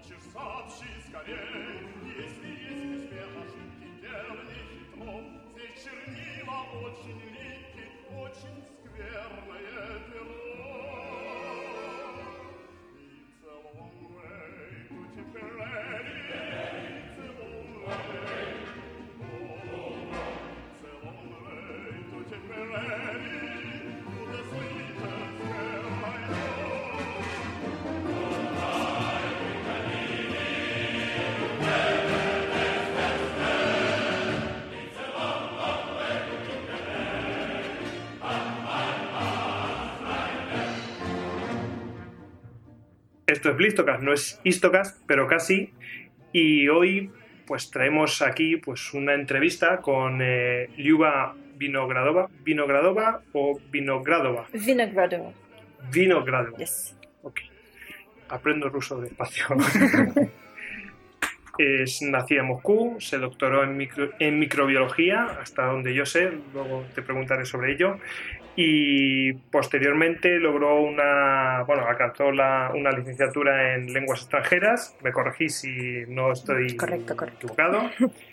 Хочешь, сообщи скорей, если есть успех ошибки, дело не хитро. Здесь чернила очень липки, очень скверное перо. Esto es Blistocast, no es Istocast, pero casi. Y hoy pues traemos aquí pues una entrevista con eh, Lyuba Vinogradova, Vinogradova o Vinogradova, Vinogradova. Vinogradova. Yes. Ok. Aprendo ruso despacio. es nacida en Moscú, se doctoró en, micro- en microbiología, hasta donde yo sé, luego te preguntaré sobre ello, y posteriormente logró una, bueno, alcanzó la- una licenciatura en lenguas extranjeras, me corregí si no estoy Correcto, correcto. equivocado,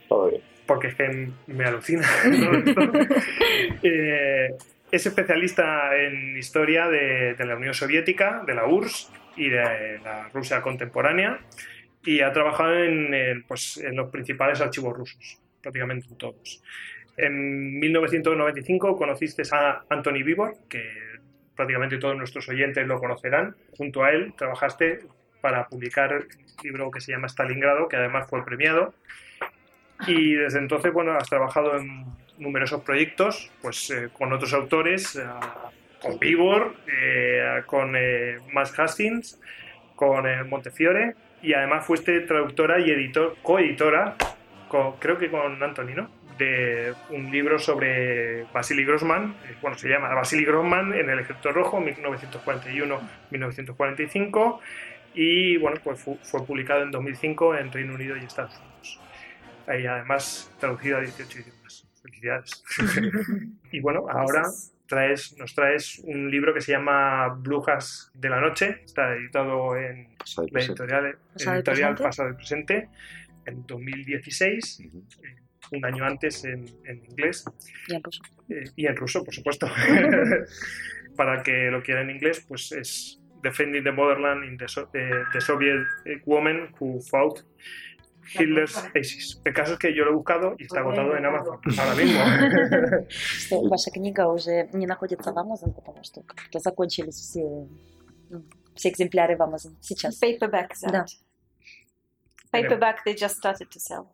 porque es que me alucina. esto. Eh, es especialista en historia de, de la Unión Soviética, de la URSS y de la Rusia contemporánea y ha trabajado en, pues, en los principales archivos rusos, prácticamente en todos. En 1995 conociste a Anthony Vivor, que prácticamente todos nuestros oyentes lo conocerán. Junto a él trabajaste para publicar un libro que se llama Stalingrado, que además fue premiado. Y desde entonces, bueno, has trabajado en numerosos proyectos, pues eh, con otros autores, eh, con Vivor, eh, con eh, Max Hastings, con eh, Montefiore, y además fuiste traductora y editor, coeditora, con- creo que con Anthony, ¿no? De un libro sobre Vasily Grossman, eh, bueno, se llama Vasily Grossman en el Ejército Rojo, 1941-1945, y bueno, pues fu- fue publicado en 2005 en Reino Unido y Estados Unidos. Ahí además traducido a 18 idiomas. Felicidades. y bueno, ahora traes, nos traes un libro que se llama Brujas de la Noche. Está editado en Pasado la editorial, Pasado y editorial presente. Pasado y Presente en 2016, Ujú. un año antes en, en inglés Y en ruso. eh, y en ruso, por supuesto. Para el que lo quiera en inglés, pues es Defending the Motherland in the, So- eh, the Soviet Woman Who Fought Hitler's Aces. El caso es que yo lo he buscado y está agotado en Amazon ahora mismo. Что ваша книга уже не находится в Amazon, потому что как-то закончились все, м, все экземпляры в Amazon сейчас. Paperbacks Да. out. Paperback they just started to sell.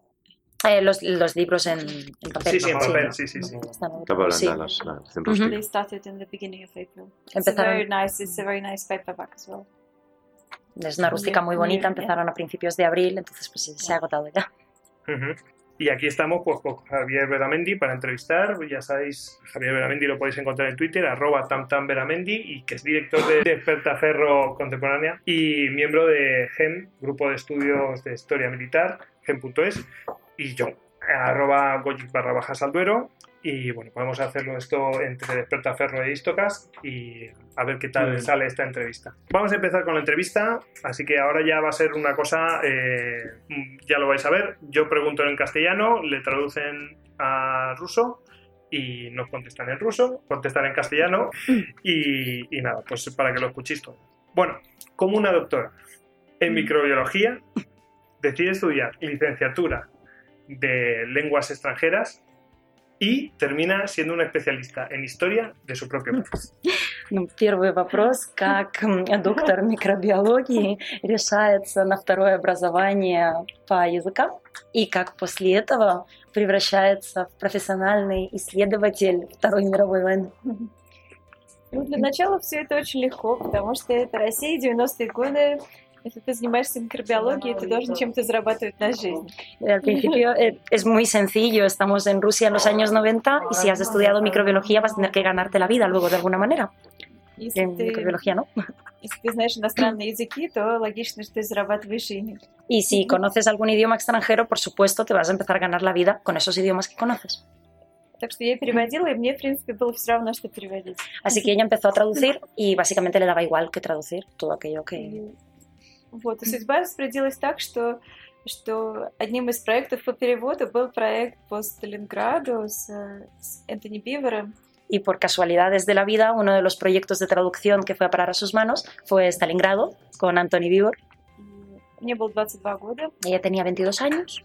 Eh, los, los libros en, en papel. Sí, sí, en papel, sí, sí, sí. Están Tapa blanda, sí. las- la edición Ujú. rústica. They started in the beginning of April. It's a Empezaron- very nice. It's a very nice paperback as well. Es una rústica muy bonita, empezaron a principios de abril, entonces pues sí, se ha agotado ya. Y aquí estamos pues, con Javier Beramendi para entrevistar. Ya sabéis, Javier Beramendi lo podéis encontrar en Twitter, arroba tamtamberamendi, y que es director de Despertaferro Contemporánea y miembro de GEM, Grupo de Estudios de Historia Militar, GEM.es, y yo, arroba goyic barra bajas al duero. Y bueno, podemos hacerlo esto entre Despertaferro e Istocas y a ver qué tal sale esta entrevista. Vamos a empezar con la entrevista, así que ahora ya va a ser una cosa, eh, mm, ya lo vais a ver. Yo pregunto en castellano, le traducen a ruso y nos contestan en ruso, contestan en castellano y, y nada, pues para que lo escuchéis todo. Bueno, como una doctora en microbiología decide estudiar licenciatura de lenguas extranjeras y termina siendo una especialista en historia de su propio país. Ну, первый вопрос, как доктор микробиологии решается на второе образование по языкам и как после этого превращается в профессиональный исследователь Второй мировой войны. Ну, для начала все это очень легко, потому что это Россия, 90-е годы. Если ты занимаешься микробиологией, ты должен чем-то зарабатывать на жизнь. Eh, Al principio eh, es muy sencillo, estamos en Rusia en los años 90 y si has estudiado microbiología vas a tener que ganarte la vida luego de alguna manera. Если En ты, microbiología no. если ты знаешь иностранные языки, то логично, что ты зарабатываешь ими. Y si conoces algún idioma extranjero, por supuesto, te vas a empezar a ganar la vida con esos idiomas que conoces. Так что я переводила, и мне, в принципе, было все равно, что переводить. Así que ella empezó a traducir y básicamente le daba igual que traducir todo aquello que... Вот, и судьба распорядилась так, что, что одним из проектов по переводу был проект по Сталинграду с, с Энтони Бивером. Y por casualidades de la vida, uno de los proyectos de traducción que fue a parar a sus manos fue Stalingrado, con Anthony. И Мне было 22 года. Ella tenía 22 años.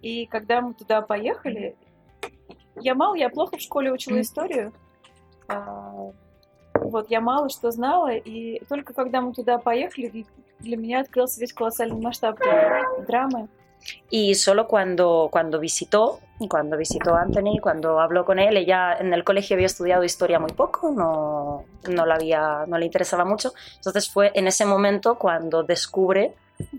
И когда мы туда поехали, я мало, я плохо в школе учила историю. А, вот, я мало что знала, и только когда мы туда поехали, для- для меня открылся весь колоссальный масштаб этой драмы. Y solo cuando, cuando visitó, cuando visitó a Anthony, cuando habló con él, ella en el colegio había estudiado historia muy poco, no, no, la había, no le interesaba mucho. Entonces fue en ese momento cuando descubre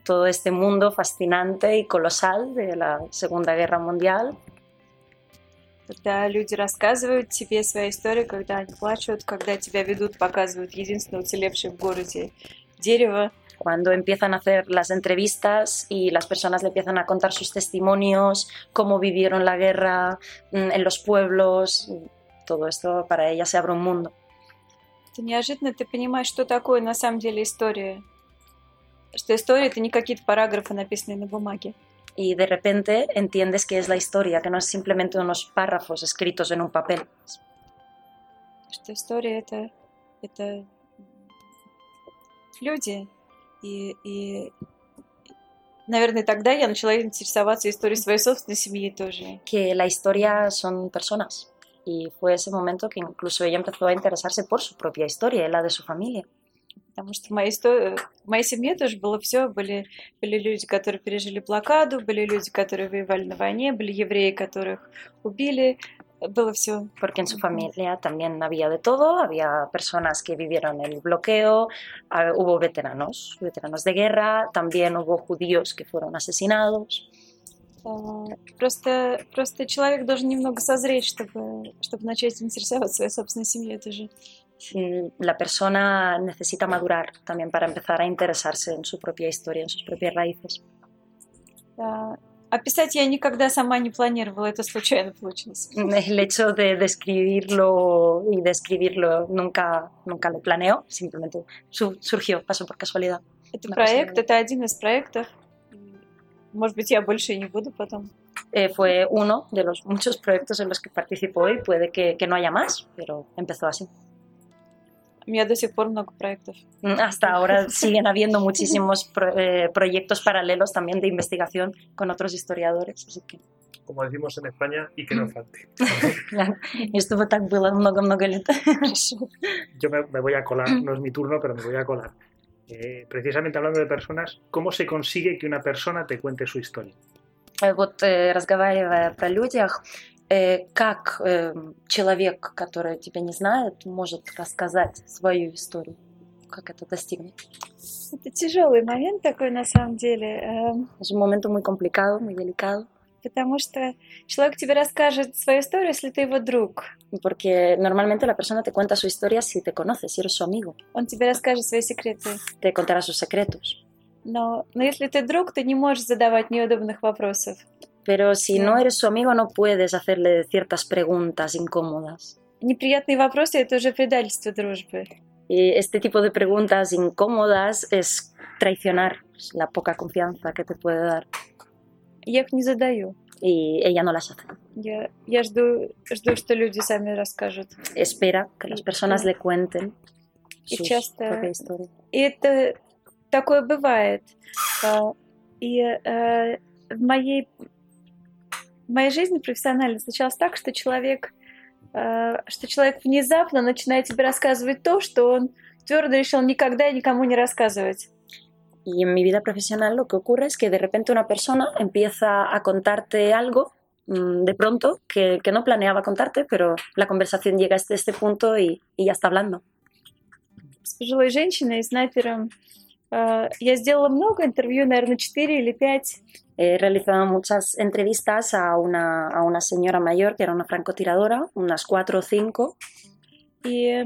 todo este mundo fascinante y colosal de la Segunda Guerra Mundial. Когда люди рассказывают тебе свои истории, когда они плачут, когда тебя ведут, показывают единственное уцелевшее в городе дерево. Cuando empiezan a hacer las entrevistas y las personas le empiezan a contar sus testimonios, cómo vivieron la guerra mm, en los pueblos, todo esto para ella se abre un mundo. То неожиданно ты понимаешь, что такое на самом деле история. Что история — это не какие-то параграфы, написанные на бумаге. y de repente entiendes que es la historia, que no es simplemente unos párrafos escritos en un papel. Что история — это, это люди. И, и, наверное, тогда я начала интересоваться историей своей собственной семьи тоже. Que la historia son personas. Y fue ese momento que incluso ella empezó a interesarse por su propia historia y la de su familia. Потому что в моей, исто- в моей семье тоже было все. Были, были люди, которые пережили блокаду, были люди, которые воевали на войне, были евреи, которых убили. Было все. Porque en su familia también había de todo, había personas que vivieron el bloqueo, ah, hubo veteranos, veteranos de guerra, también hubo judíos que fueron asesinados. Просто, просто человек должен немного созреть, чтобы, чтобы начать интересоваться своей собственной семьей тоже. Y La persona necesita madurar también para empezar a interesarse en su propia historia, en sus propias raíces. Да. А писать я никогда сама не планировала, это случайно получилось. El hecho de describirlo y de escribirlo nunca, nunca lo planeo, simplemente su- surgió, pasó por casualidad. Это Да, проект, спасибо. это один из проектов. Может быть, я больше и не буду потом. Eh, fue uno de los muchos proyectos en los que participó y puede que, que no haya más, pero empezó así. У меня до сих пор много проектов. Mm, Hasta ahora siguen habiendo muchísimos pro- eh, proyectos paralelos también de investigación con otros historiadores, así que Como decimos en España, y que no falte. claro, estuvo так было много-много лет. Yo me, me voy a colar, no es mi turno, pero me voy a colar. Eh, precisamente hablando de personas, ¿cómo se consigue que una persona te cuente su historia? Э, Вот э, разговаривая про людях, э, как э, человек, который тебя не знает, может рассказать свою историю? Как это достигнуть? Это тяжелый момент такой на самом деле, эм, Es un momento muy complicado, muy delicado, потому что человек тебе расскажет свою историю, если ты его друг. porque normalmente la persona te cuenta su historia si te conoce, si eres su amigo, Он тебе расскажет свои секреты. te contará sus secretos. Но, но если ты друг, ты не можешь задавать неудобных вопросов. Pero si no eres su amigo, no puedes hacerle ciertas preguntas incómodas. Неприятные вопросы — это уже предательство дружбы. Y este tipo de preguntas incómodas es traicionar la poca confianza que te puede dar. Я их не задаю. Y ella no las hace. Я, я жду, жду, что люди сами расскажут. Espera que las personas le cuenten Y su часто- propia historia. И это такое бывает. А, И э, в моей, в моей жизни профессионально случалось так, что человек, э, что человек внезапно начинает тебе рассказывать то, что он твердо решил никогда и никому не рассказывать. Y en mi vida profesional lo que ocurre es que de repente una persona empieza a contarte algo mm, de pronto que, que no planeaba contarte, pero la conversación llega hasta este punto y, y ya está hablando. С пожилой женщиной, снайпером, я сделала много интервью, наверное, 4 или 5. He realizado muchas entrevistas a una, a una señora mayor que era una francotiradora, unas cuatro o cinco, И,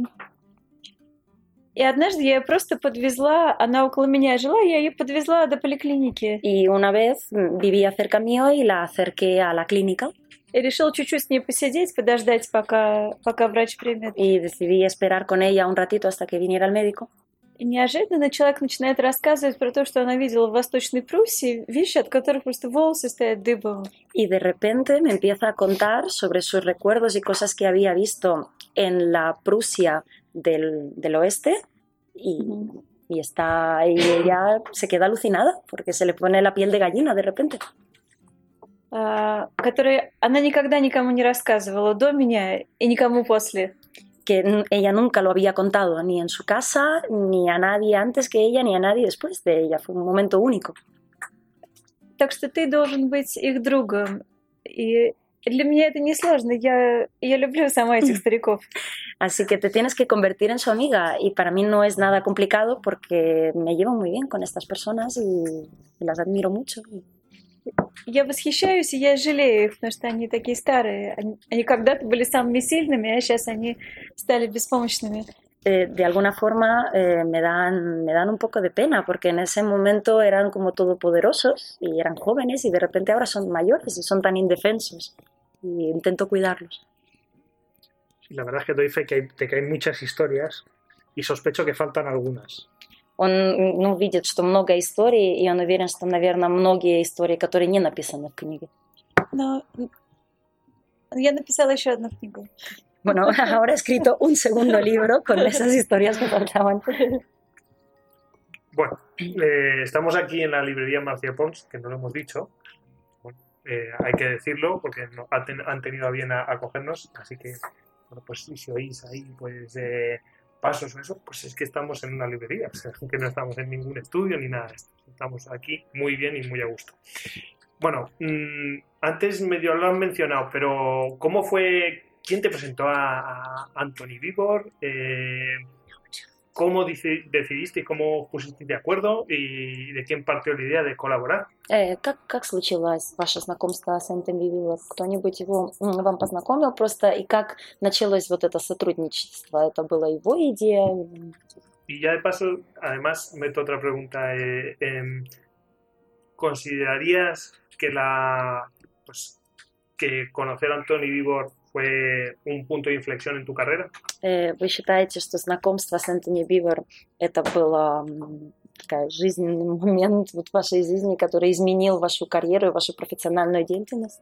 и однажды я ее просто подвезла, она около меня жила, я ее подвезла до поликлиники. y una vez mm, vivía cerca mío y la acerqué a la clínica И решила чуть-чуть с ней посидеть, подождать, пока, пока врач примет. y decidí esperar con ella un ratito hasta que viniera el médico. И неожиданно человек начинает рассказывать про то, что она видела в Восточной Пруссии, вещи, от которых просто волосы стоят дыбом. Y de repente me empieza a contar sobre sus recuerdos y cosas que había visto en la Prusia del, del oeste y, y está y ella se queda alucinada porque se le pone la piel de gallina de repente. а, которые она никогда никому не рассказывала до меня и никому после. que n- ella nunca lo había contado ni en su casa, ni a nadie antes que ella, ni a nadie después de ella. Fue un momento único. Так что ты должен быть их другом. И для меня это несложно. Я, я люблю сама этих стариков. Así que te tienes que convertir en su amiga y para mí no es nada complicado porque me llevo muy bien con estas personas y, y las admiro mucho. Я восхищаюсь, и я жалею их, потому что они такие старые. Они, они когда-то были самыми сильными, а сейчас они стали беспомощными. Eh, de alguna forma eh, me, dan, me dan un poco de pena porque en ese momento eran como todopoderosos y eran jóvenes y de repente ahora son mayores y son tan indefensos y intento cuidarlos. Y la verdad es que doy fe que hay, de que hay muchas historias y sospecho que faltan algunas. Он ну, видит, что много историй, и он уверен, что, наверное, многие истории, которые не написаны в книге. Но я написала еще одну книгу. Bueno, ahora he escrito un segundo libro con esas historias que faltaban. Bueno, eh, estamos aquí en la librería Marcia Pons, que no lo hemos dicho. Bueno, eh, hay que decirlo porque no- ha ten- han tenido a bien a- acogernos, así que, bueno, pues si si oís ahí pues eh, pasos o eso, pues es que estamos en una librería, que no estamos en ningún estudio ni nada de esto. Estamos aquí muy bien y muy a gusto. Bueno, mm, antes medio lo han mencionado, pero ¿cómo fue? ¿Quién te presentó a, Anthony Vivor? Eh, ¿Cómo dici- decidiste y cómo pusiste de acuerdo y de quién partió la idea de colaborar? Э, как, как случилось ваше знакомство с Энтони Вивер? Кто-нибудь его м, вам познакомил просто? И как началось вот это сотрудничество? Это была его идея? Y ya de paso, además, meto otra pregunta. eh, em, ¿Considerarías que la pues, que conocer a Anthony Vivor fue un punto de inflexión en tu carrera? Э, Вы считаете, что знакомство с Энтони Бивер это было м, такая жизненный момент вот в вашей жизни, который изменил вашу карьеру и вашу профессиональную деятельность?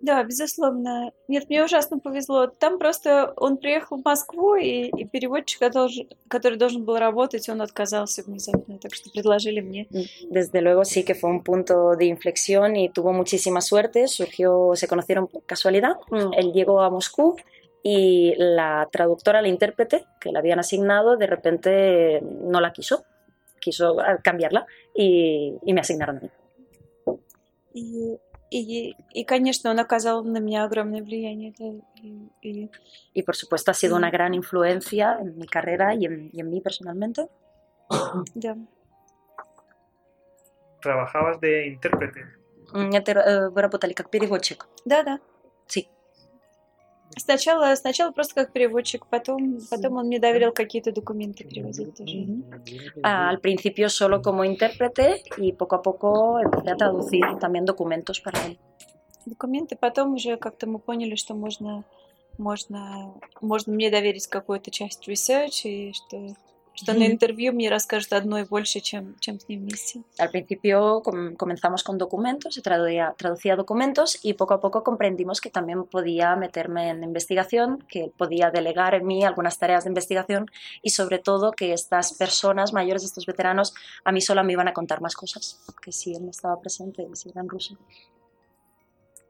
Да, безусловно. Нет, мне ужасно повезло. Там просто он приехал в Москву, и, и переводчик, который, который должен был работать, он отказался внезапно, так что предложили мне. Desde luego sí que fue un punto de inflexión y tuvo muchísima suerte. Surgió, se conocieron por casualidad. Mm, Él llegó a Moscú y la traductora, la intérprete que le habían asignado, de repente no la quiso. Quiso ah, cambiarla y, y me asignaron a mí. И, и, и, конечно, он оказал на меня огромное влияние. да, и- и Y por supuesto ha sido una gran influencia en mi carrera y en, y en mí personalmente. да. Trabajabas de intérprete. М, Это, э, вы работали как переводчик. Да, да. Сначала, сначала просто как переводчик, потом, потом он мне доверил какие-то документы переводить тоже. Ah, Al principio solo como intérprete y poco a poco empecé a traducir también documentos para él. Документы, потом уже как-то мы поняли, что можно, можно, можно мне доверить какую-то часть research, и что, что на Мгм. интервью мне расскажут одно и больше, чем, чем с ним вместе. Al principio com- comenzamos con documentos, se traducía, traducía documentos y poco a poco comprendimos que también podía meterme en investigación, que podía delegar en mí algunas tareas de investigación y sobre todo que estas personas mayores, estos veteranos, a mí sola me iban a contar más cosas, que si él no estaba presente y si era en ruso.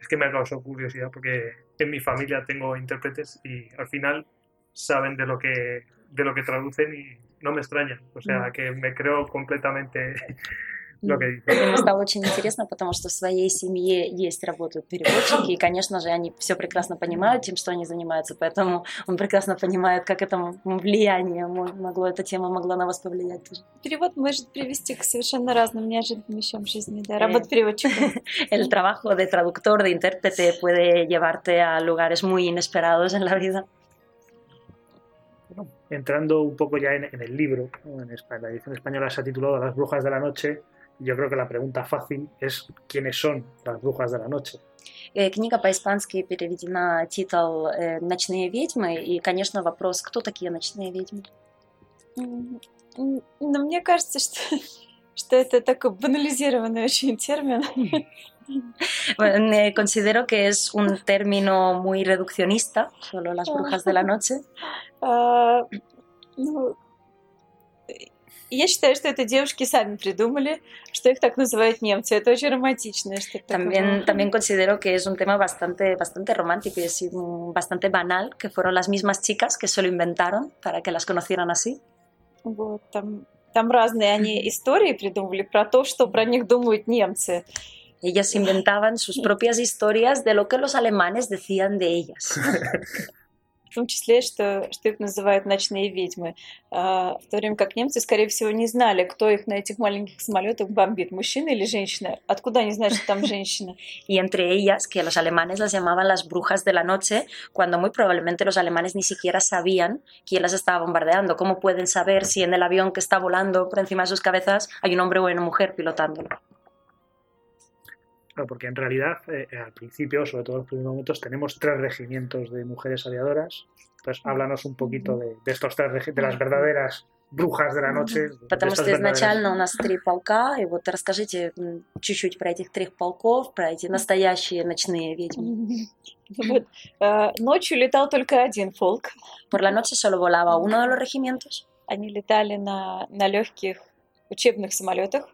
Es que me ha causado curiosidad porque en mi familia tengo intérpretes y al final saben de lo que, de lo que traducen y no me extraña. O sea, que me creo completamente lo que И dicen. мне стало очень интересно, потому что в своей семье есть работают переводчики, и, конечно же, они все прекрасно понимают, тем, что они занимаются, поэтому он прекрасно понимает, как это влияние мо- могло, эта тема могла на вас повлиять тоже. Перевод может привести к совершенно разным неожиданным вещам в жизни. Да, Э. работа переводчиком. El trabajo de traductor, de intérprete, puede llevarte a lugares muy inesperados en la vida. Bueno, entrando un poco ya en, en el libro, ¿no? en Espa- la edición española se ha titulado Las brujas de la noche. y Yo creo que la pregunta fácil es quiénes son las brujas de la noche. Э, Книга по-испански переведена титул э, «Ночные ведьмы», и, конечно, вопрос, кто такие ночные ведьмы? М, м, Но мне кажется, что, что это такой банализированный очень термин. Bueno, eh, considero que es un término muy reduccionista, solo las brujas de la noche. А, ну, я считаю, что это девушки сами придумали, что их так называют немцы. Это очень романтично. Что это такое También, было. también considero que es un tema bastante, bastante romántico y es mm, bastante banal, que fueron las mismas chicas que se lo inventaron para que las conocieran así. Вот, там, там разные они истории придумывали про то, что про них думают немцы. Ellas inventaban sus propias historias de lo que los alemanes decían de ellas. В том числе, что, что их называют ночные ведьмы. А, в то время как немцы, скорее всего, не знали, кто их на этих маленьких самолетах бомбит, мужчина или женщина. Откуда они знают, что там женщина? Y entre ellas, que los alemanes las llamaban las brujas de la noche, cuando muy probablemente los alemanes ni siquiera sabían quién las estaba bombardeando. ¿Cómo pueden saber si en el avión que está volando por encima de sus cabezas hay un hombre o una mujer pilotándolo? Claro, porque en realidad, eh, al principio, sobre todo en los primeros momentos, tenemos tres regimientos de mujeres aviadoras. Entonces, háblanos un poquito de, de estos tres regi- de las verdaderas brujas de la noche. de Потому estas что verdaderas- изначально у нас три полка, и вот расскажите м, чуть-чуть про этих трех полков, про эти настоящие ночные ведьмы. Вот. А, Ночью летал только один полк. Por la noche solo volaba uno de los regimientos, Они летали на, на легких учебных самолетах.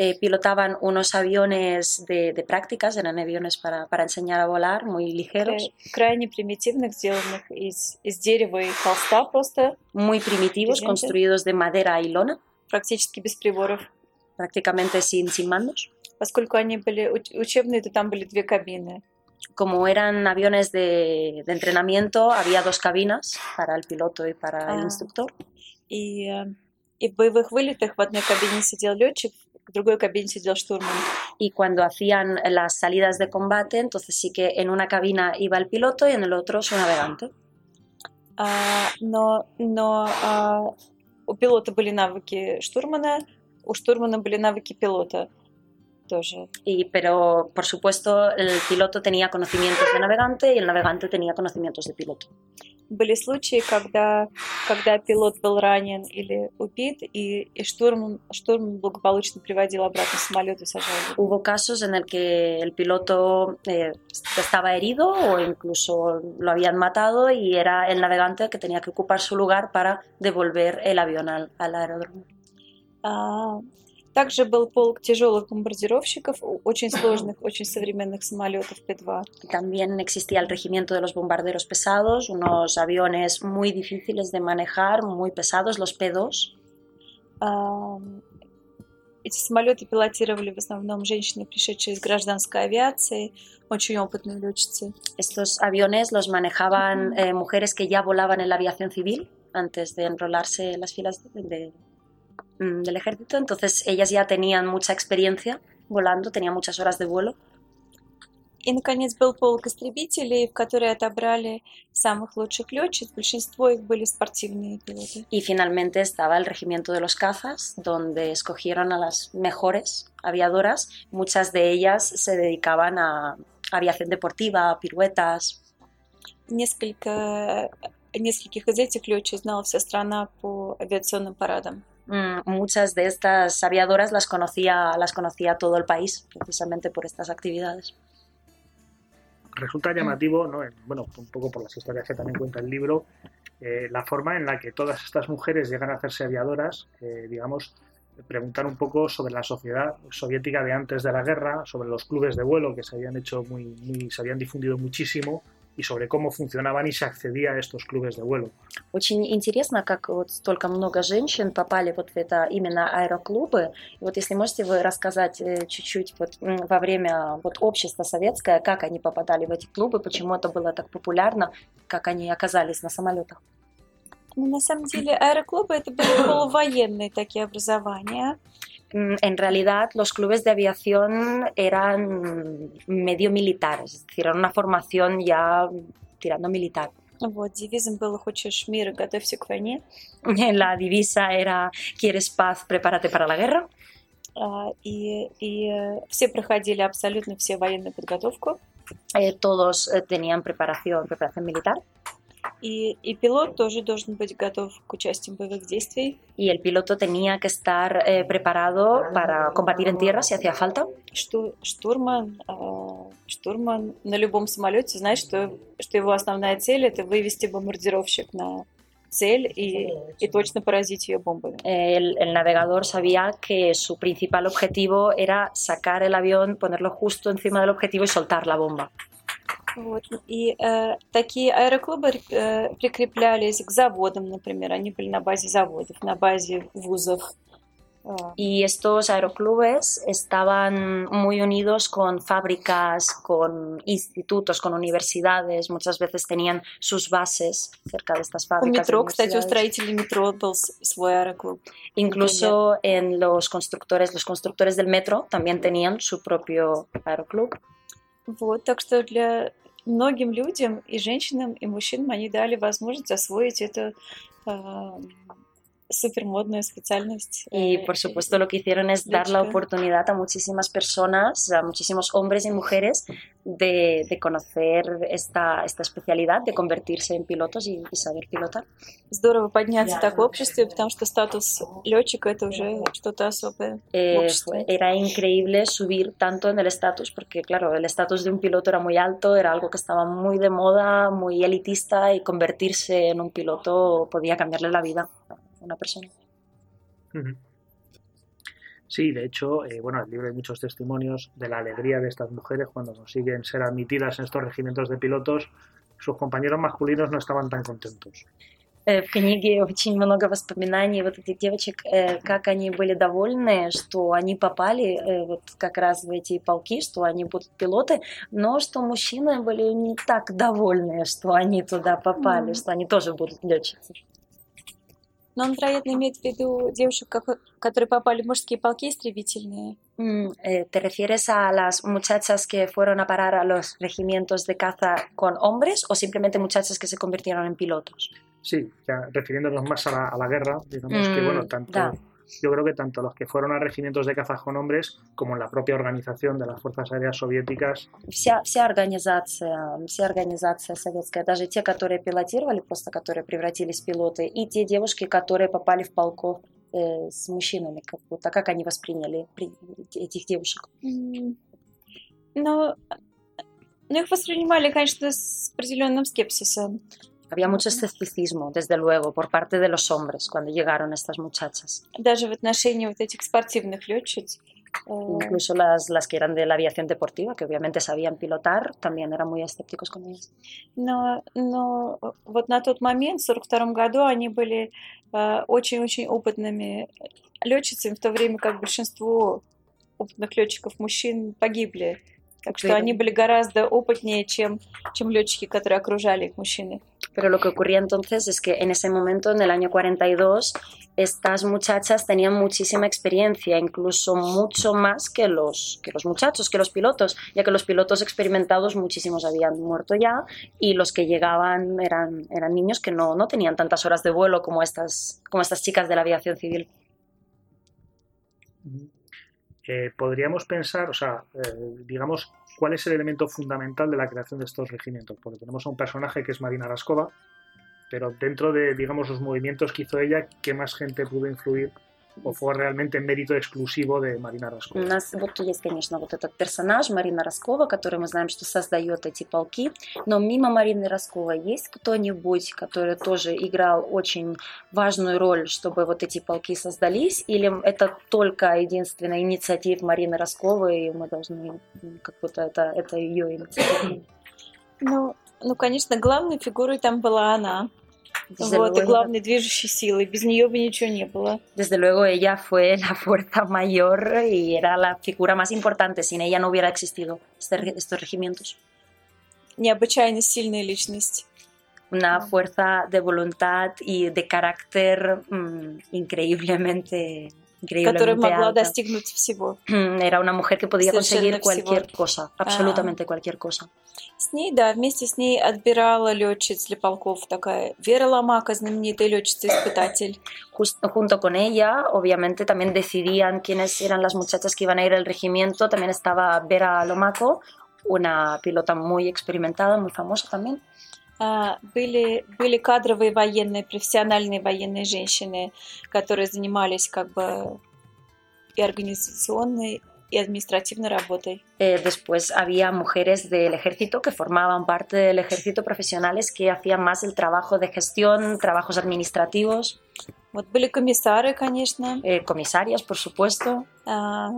eh, pilotaban unos aviones de, de prácticas, eran aviones para, para enseñar a volar, muy ligeros, э, крайне примитивных, сделанных из, из дерева и холста просто, muy primitivos, Brillante. construidos de madera y lona, практически без приборов. prácticamente sin, sin mandos. Поскольку они были уч- учебные, то там были две кабины. Como eran aviones de, de entrenamiento, había dos cabinas para el piloto y para el Ah. instructor. И, э, и в боевых вылетах в одной кабине сидел летчик, в другой кабине сидел штурман. Y cuando hacían las salidas de combate, entonces sí que en una cabina iba el piloto y en el otro su navegante. А, но но а, у пилота были навыки штурмана, у штурмана были навыки пилота тоже. Y, pero, por supuesto, el piloto tenía conocimientos de navegante y el navegante tenía conocimientos de piloto. Были случаи, когда, когда пилот был ранен или убит, и, и штурман, штурман благополучно приводил обратно самолет и сажал его. Hubo casos en el que el piloto eh, estaba herido o incluso lo habían matado y era el navegante que tenía que ocupar su lugar para devolver el avión al, al aeródromo. А, также был полк тяжелых бомбардировщиков, очень сложных, очень современных самолетов П-2. También existía el regimiento de los bombarderos pesados, unos aviones muy difíciles de manejar, muy pesados, los P-2. А, Эти самолеты пилотировали в основном женщины, пришедшие из гражданской авиации, очень опытные летчицы. Estos aviones los manejaban eh, mujeres que ya volaban en la aviación civil antes de enrolarse en las filas de- de- mm, del ejército, entonces ellas ya tenían mucha experiencia volando, tenían muchas horas de vuelo. И, наконец, был полк истребителей, в которые отобрали самых лучших летчиц. Большинство их были спортивные пилоты. Y finalmente estaba el regimiento de los cazas, donde escogieron a las mejores aviadoras. Muchas de ellas se dedicaban a aviación deportiva, a piruetas. Несколько, нескольких из этих летчиц знала вся страна по авиационным парадам. Mm, Muchas de estas aviadoras las conocía, las conocía todo el país, precisamente por estas actividades. Resulta llamativo, ¿no? En- bueno, un poco por las historias que también cuenta el libro, eh, la forma en la que todas estas mujeres llegan a hacerse aviadoras, eh, digamos, preguntar un poco sobre la sociedad soviética de antes de la guerra, sobre los clubes de vuelo que se habían hecho muy, muy se habían difundido muchísimo y sobre cómo funcionaban y se accedía a estos clubes de vuelo. Очень интересно, как вот столько много женщин попали вот в это именно аэроклубы. И вот если можете вы рассказать э, чуть-чуть вот во время вот общества советское, как они попадали в эти клубы, почему это было так популярно, как они оказались на самолетах. Но на самом деле аэроклубы это были полувоенные такие образования. Mm, En realidad, los clubes de aviación eran medio militares, es decir, era una formación ya tirando militar. Вот, девизом было «Хочешь мира, готовься к войне». La divisa era ¿Quieres paz? Prepárate para la guerra. А, И, и э, все проходили абсолютно все военную подготовку. Eh, todos eh, tenían preparación, preparación militar. И, и пилот тоже должен быть готов к участию боевых действий. Y el piloto tenía que estar eh, preparado para combatir en tierra si hacía falta. Шту, штурман, а, штурман на любом самолете знает, что, что его основная цель это вывести бомбардировщик на цель и, и точно поразить ее бомбами. El, el navegador sabía que su principal objetivo era sacar el avión, ponerlo justo encima del objetivo y soltar la bomba. Вот. И э, такие аэроклубы э, прикреплялись к заводам, например. Они были на базе заводов, на базе вузов. Э, Y estos aeroclubes estaban muy unidos con fábricas, con institutos, con universidades. Muchas veces tenían sus bases cerca de estas У fábricas. y метро, кстати, у universidades. строителей метро был с- свой аэроклуб. Incluso en los constructores, los constructores del metro también tenían su propio aeroclub. Вот, так что для многим людям, и женщинам, и мужчинам, они дали возможность освоить эту э, супермодную специальность. Y э, por supuesto lo que hicieron es dar la Lechka. oportunidad a muchísimas personas, a muchísimos hombres y mujeres, de, de conocer esta, esta especialidad, de convertirse en pilotos y, y saber pilotar. Здорово подняться так в обществе, потому что статус летчика это уже что-то особое. Eh, Общество. fue- era increíble subir tanto en el estatus, porque claro, el estatus de un piloto era muy alto, era algo que estaba muy de moda, muy elitista, y convertirse en un piloto podía cambiarle la vida a Una persona. Ujú. Sí, de hecho, eh, bueno, en el libro hay muchos testimonios de la alegría de estas mujeres cuando consiguen ser admitidas en estos regimientos de pilotos. Sus compañeros masculinos no estaban tan contentos. Э, В книге очень много воспоминаний вот этих девочек, э, как они были довольны, что они попали э, вот как раз в эти полки, что они будут пилоты, но что мужчины были не так довольны, что они туда попали, Мгм. что они тоже будут летчицами. Но он, вероятно, имеет в виду девушек, как- которые попали в мужские полки истребительные. Mm, eh, ¿Te refieres a las muchachas que fueron a parar a los regimientos de caza con hombres o simplemente muchachas que se convirtieron en pilotos? Sí, ya refiriéndonos más a la, a la guerra, digamos que, Mm, bueno, tanto, da. yo creo que tanto los que fueron a regimientos de caza con hombres como en la propia organización de las Fuerzas Aéreas Soviéticas Вся, вся организация, вся организация советская, даже те, которые пилотировали, просто которые превратились в пилоты, и те девушки, которые попали в полков э, с мужчинами, как будто, как они восприняли при- этих девушек. Но, но их воспринимали, конечно, с определенным скепсисом. Había mucho escepticismo, desde luego, por parte de los hombres cuando llegaron estas muchachas. Даже в отношении вот этих спортивных летчиц. Э, Incluso las, las que eran de la aviación deportiva, que obviamente sabían pilotar, también eran muy escépticos con ellas. Но, но вот на тот момент, в 1942 году, они были э, очень-очень опытными летчицами, в то время как большинство опытных летчиков мужчин погибли. Так что Pero- они были гораздо опытнее, чем, чем летчики, которые окружали их мужчины. Pero lo que ocurría entonces es que en ese momento, en el año 42, estas muchachas tenían muchísima experiencia, incluso mucho más que los, que los muchachos, que los pilotos, ya que los pilotos experimentados muchísimos habían muerto ya y los que llegaban eran, eran niños que no, no tenían tantas horas de vuelo como estas, como estas chicas de la aviación civil. eh, podríamos pensar, o sea, eh, digamos, cuál es el elemento fundamental de la creación de estos regimientos, porque tenemos a un personaje que es Marina Raskova, pero dentro de, digamos, los movimientos que hizo ella, ¿qué más gente pudo influir o fue realmente mérito exclusivo de Marina У Raskova? нас вот есть, конечно, вот этот персонаж Марина Роскова, который мы знаем, что создает эти полки, но мимо Марины Росковой есть кто-нибудь, который тоже играл очень важную роль, чтобы вот эти полки создались, или это только единственная инициатива Марины Росковой, и мы должны, как будто это, это ее инициатива? Ну, ну, конечно, главной фигурой там была она. Desde вот, и luego, главной движущей силой. Без нее бы ничего не было. desde luego ella fue la fuerza mayor y era la figura más importante, sin ella no hubiera existido este re- estos regimientos. Необычайно сильная личность. una fuerza de voluntad y de carácter mm, increíblemente, которая increíblemente могла alta. достигнуть всего. Era una mujer que podía Совершенно conseguir cualquier всего. cosa, absolutamente cualquier cosa. С ней, да, вместе с ней отбирала летчиц для полков такая Вера Ломака, знаменитая летчица-испытатель. Jus- junto con ella, obviamente, también decidían quiénes eran las muchachas que iban a ir al regimiento. También estaba Vera Lomaco, una pilota muy experimentada, muy famosa también. А, были, были кадровые военные, профессиональные военные женщины, которые занимались как бы и организационной, y administrativной работой. Eh, después había mujeres del ejército que formaban parte del ejército profesionales que hacían más el trabajo de gestión, trabajos administrativos. Вот были комиссары, конечно. Eh, comisarias, por supuesto. А,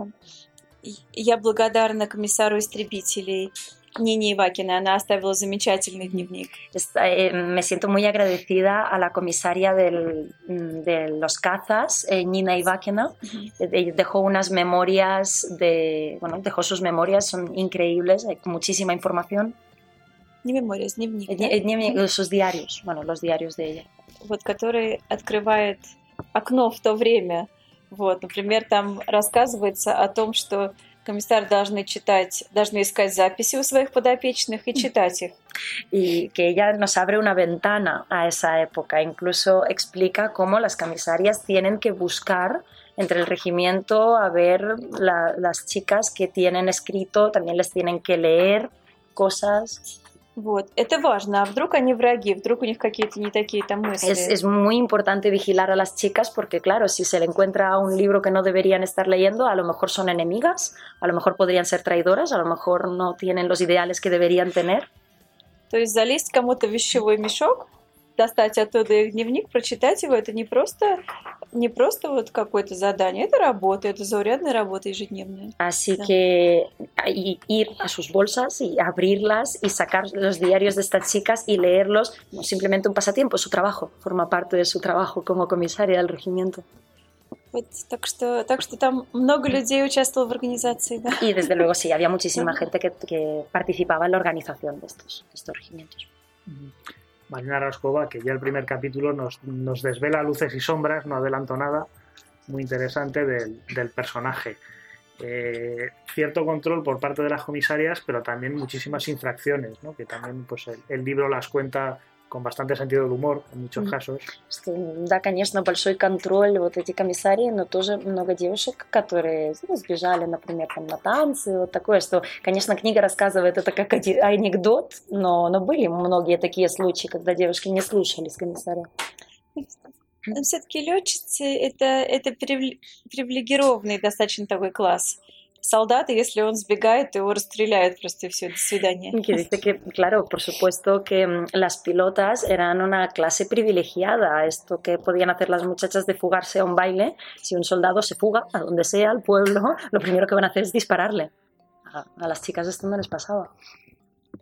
и я благодарна комиссару истребителей Нине Ивакина. Она оставила замечательный дневник. Está, eh, me siento muy agradecida a la comisaria del, de los cazas, eh, Nina Ivakina. Eh, dejó unas memorias de, bueno, dejó sus memorias, son increíbles, hay muchísima información. Не мемориas, дневник. Eh, да? eh, dnevnik- sus diarios, bueno, los diarios de ella. вот, который открывает окно в то время. Вот, например, там рассказывается о том, что комиссар должны читать, должны искать записи у своих подопечных и читать их. y que ella nos abre una ventana a esa época. Incluso explica cómo las comisarias tienen que buscar entre el regimiento a ver la- las chicas que tienen escrito, también les tienen que leer cosas. Вот, это важно. А вдруг они враги, вдруг у них какие-то не такие там мысли. Es, es muy importante vigilar a las chicas porque, claro, si se le encuentra un libro que no deberían estar leyendo, a lo mejor son enemigas, a lo mejor podrían ser traidoras, a lo mejor no tienen los ideales que deberían tener. То есть залезть кому-то в вещевой мешок, достать оттуда их дневник, прочитать его, это не просто, не просто вот какое-то задание, это работа, это заурядная работа ежедневная. Así Sí. que y- ir a sus bolsas y abrirlas y sacar los diarios de estas chicas y leerlos, no simplemente un pasatiempo, es su trabajo, forma parte de su trabajo como comisaria del regimiento. Вот, так, что, так что там много людей участвовало в организации, да. Y desde luego sí, había muchísima gente que, que participaba en la organización de estos, de estos regimientos. Marina Raskova, que ya el primer capítulo nos, nos desvela luces y sombras, no adelanto nada, muy interesante del, del personaje. Eh, cierto control por parte de las comisarias, pero también muchísimas infracciones, ¿no? que también pues, el, el libro las cuenta con bastante sentido del humor en muchos Мгм. casos. Да, конечно, большой контроль, вот эти комиссарии, но тоже много девушек, которые ну, сбежали, например, там, на танцы, вот такое, что, конечно, книга рассказывает это как анекдот, но, но были многие такие случаи, когда девушки не слушались комиссаря. Но все-таки летчицы это, это привиле- привилегированный достаточно такой класс. Солдаты, если он сбегает, то его расстреляют просто и все, до свидания. Que dice que, claro, por supuesto que mm, las pilotas eran una clase privilegiada, esto que podían hacer las muchachas de fugarse a un baile, si un soldado se fuga a donde sea, al pueblo, lo primero que van a hacer es dispararle. A, a las chicas esto no les pasaba.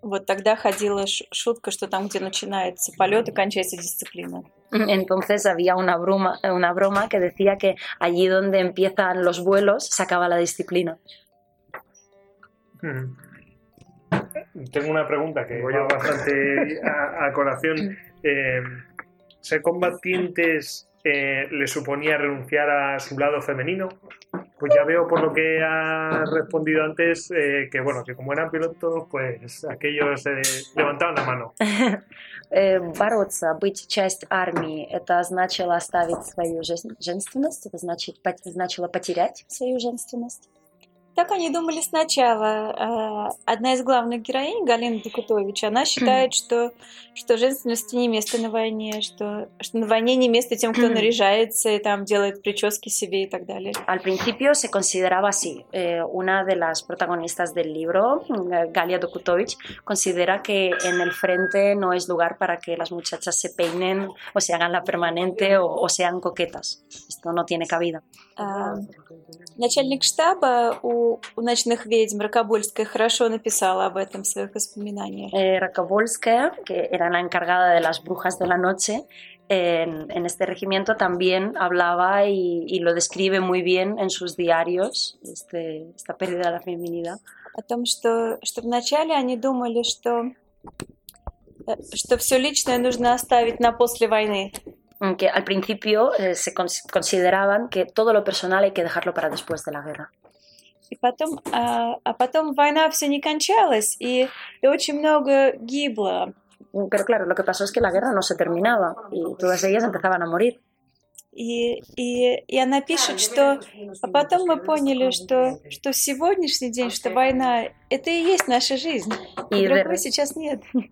Вот тогда ходила ш- шутка, что там, где начинается полет и кончается дисциплина. Entonces había una broma, una broma que decía que allí donde empiezan los vuelos se acaba la disciplina. Mm. Tengo una pregunta que va yo. bastante a, a colación. Eh, ¿Ser combatientes eh, le suponía renunciar a su lado femenino? Pues ya veo por lo que ha respondido antes eh, que bueno que como eran pilotos pues aquellos eh, levantaban la mano. Э, Бороться, быть часть армии, это значило оставить свою жен- женственность, это значит, значило потерять свою женственность. Так они думали сначала. А, Одна из главных героинь, Галина Докутович, она считает, что, что женственности не место на войне, что, что на войне не место тем, кто наряжается и там делает прически себе и так далее. Al principio se consideraba así. Eh, una de las protagonistas del libro, eh, Galia Dokutovich, considera que en el frente no es lugar para que las muchachas se peinen o se hagan la permanente o, o sean coquetas. Esto no tiene cabida. А, Начальник штаба у, у ночных ведьм Ракобольская хорошо написала об этом в своих воспоминаниях. Eh, Rakobolskaya, que era la encargada de las brujas de la noche, en, en este regimiento también hablaba y, y lo describe muy bien en sus diarios, este, esta pérdida de la feminidad. О том, что, что вначале они думали, что, э, что все личное нужно оставить на после войны. que al principio eh, se cons- consideraban que todo lo personal hay que dejarlo para después de la guerra. И потом, а, а потом война все не кончалась, и, и очень много гибло. Pero claro, lo que pasó es que la guerra no se terminaba y todas ellas empezaban a morir. И, и, и она пишет, что... А потом мы поняли, что, что в сегодняшний день, что война — это и есть наша жизнь. И Другой de- сейчас нет.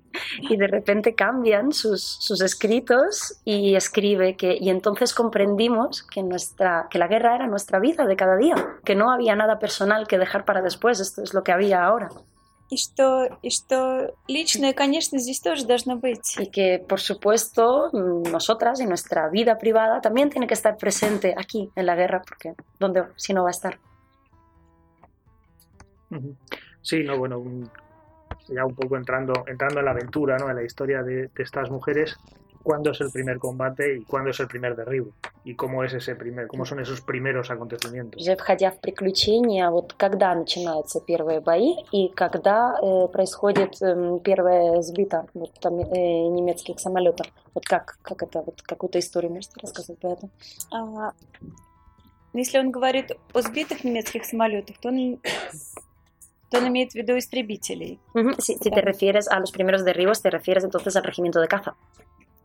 y de repente cambian sus, sus escritos y escribe que y entonces comprendimos que nuestra que la guerra era nuestra vida de cada día, que no había nada personal que dejar para después, esto es lo que había ahora И что, и что личное, конечно, здесь тоже должно быть. y que por supuesto mm, nosotras y nuestra vida privada también tiene que estar presente aquí en la guerra porque donde si no va a estar. Ujú. Sí, no, bueno, un- ya un poco entrando, entrando en la aventura, ¿no? En la historia de, de estas mujeres, cuándo es el primer combate y cuándo es el primer derribo y cómo es ese primer, cómo son esos primeros acontecimientos. Уже входя в приключения, вот когда начинаются первые бои и когда э, происходит эм, первая сбита вот, там, э, немецких самолетов. Вот как, как это, вот какую-то историю можете рассказать по этому? А, если он говорит о сбитых немецких самолетах, то он, то он имеет в виду истребителей. Ujú, Si, si te refieres a los primeros derribos, te refieres entonces al regimiento de caza.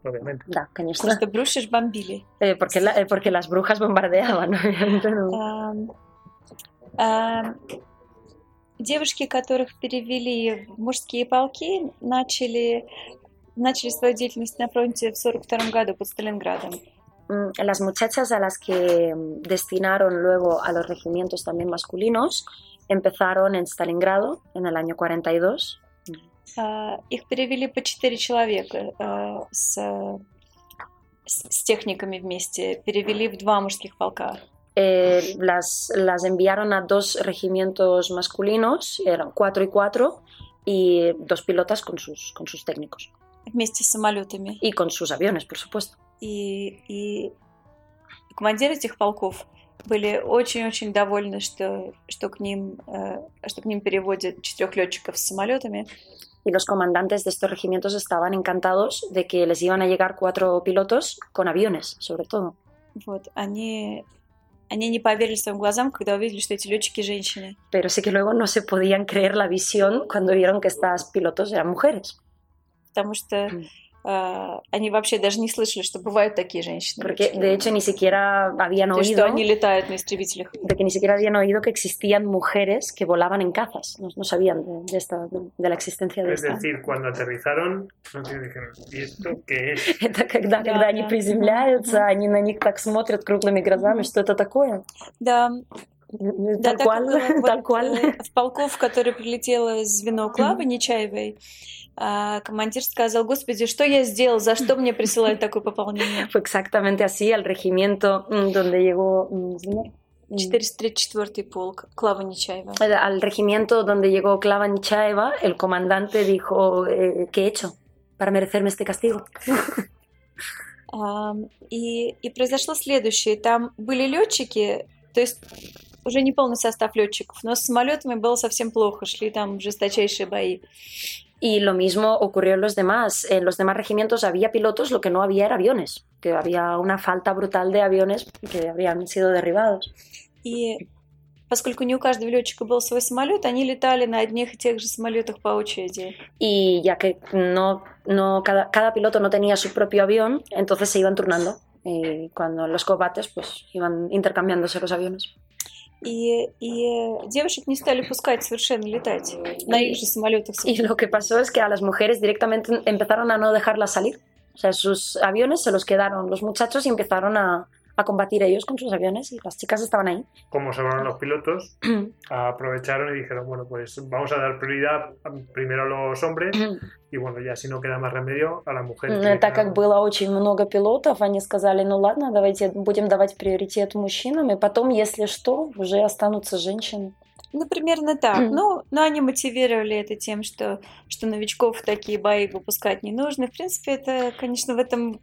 Obviamente. Да, конечно. Потому что Брушиш бомбили. Eh, porque, la- eh, porque las brujas bombardeaban, obviamente. no. Ам, ам, Девушки, которых перевели в мужские полки, начали, начали свою деятельность на фронте в 1942 году под Сталинградом. Mm, Las muchachas a las que mm, destinaron luego a los regimientos también masculinos empezaron en Stalingrado en el año 42 А, Их перевели по четыре человека а, с, с техниками вместе. Перевели в два мужских полка. Eh, las, las enviaron a dos regimientos masculinos, eran cuatro y cuatro, y dos pilotas con sus, con sus técnicos. Вместе с самолетами. Y con sus aviones, por supuesto. И, и командиры этих полков были очень-очень довольны, что, что, к ним, э, что к ним переводят четырех летчиков с самолетами. Y los comandantes de estos regimientos estaban encantados de que les iban a llegar cuatro pilotos con aviones, sobre todo. Вот, они, они не поверили своим глазам, когда увидели, что эти летчики женщины. Pero sí que luego no se podían creer la visión cuando vieron que estas pilotos eran mujeres. Потому что Мгм. Э, они вообще даже не слышали, что бывают такие женщины. Porque de hecho ni siquiera habían То, oído что они летают на истребителях. de que ni siquiera habían oído que existían mujeres que volaban en cazas. No, no sabían de, de esta, de la existencia de Es esta. decir, cuando aterrizaron, no dijeron, ¿y esto qué es? Это когда, Да, когда они да. приземляются, они на них так смотрят круглыми глазами, что это такое? Да, да, так было. Вот, cual. э, В полку, в который прилетело звено Клавы Нечаевой, а, командир сказал, господи, что я сделал, за что мне присылают такое пополнение? Fue exactamente así al regimiento donde llegó. mm, ¿no? Mm. 434-й полк, Клава Нечаева. Al regimiento donde llegó Klava Nichaeva, el comandante dijo: eh, ¿Qué he hecho para merecerme este castigo? И, и произошло следующее. Там были летчики, то есть уже не полный состав летчиков, но с самолетами было совсем плохо, шли там жесточайшие бои. Y lo mismo ocurrió en los demás. En los demás regimientos había pilotos, lo que no había era aviones, que había una falta brutal de aviones que habrían sido derribados. И поскольку не у каждого летчика был свой самолет, они летали на одних и тех же самолетах по очереди. Y ya que no, no cada, cada piloto no tenía su propio avión, entonces se iban turnando. Y cuando en los combates, pues iban intercambiándose los aviones. И, и девушек не стали пускать совершенно летать на их же самолетах. Y lo que pasó es que a las mujeres directamente empezaron a no dejarlas salir. O sea, sus aviones se los quedaron los muchachos y empezaron a, a combatir ellos con sus aviones y las chicas estaban ahí. Como sobraron los pilotos, aprovecharon y dijeron, bueno, pues vamos a dar prioridad primero a los hombres y bueno, ya si no queda más remedio, a las mujeres. que Так как было очень много пилотов, они сказали, ну ладно, давайте будем давать приоритет мужчинам, и потом, если что, уже останутся женщины. Ну, примерно так. Ну, но они мотивировали это тем, что, что новичков в такие бои выпускать не нужно. В принципе, это, конечно, в этом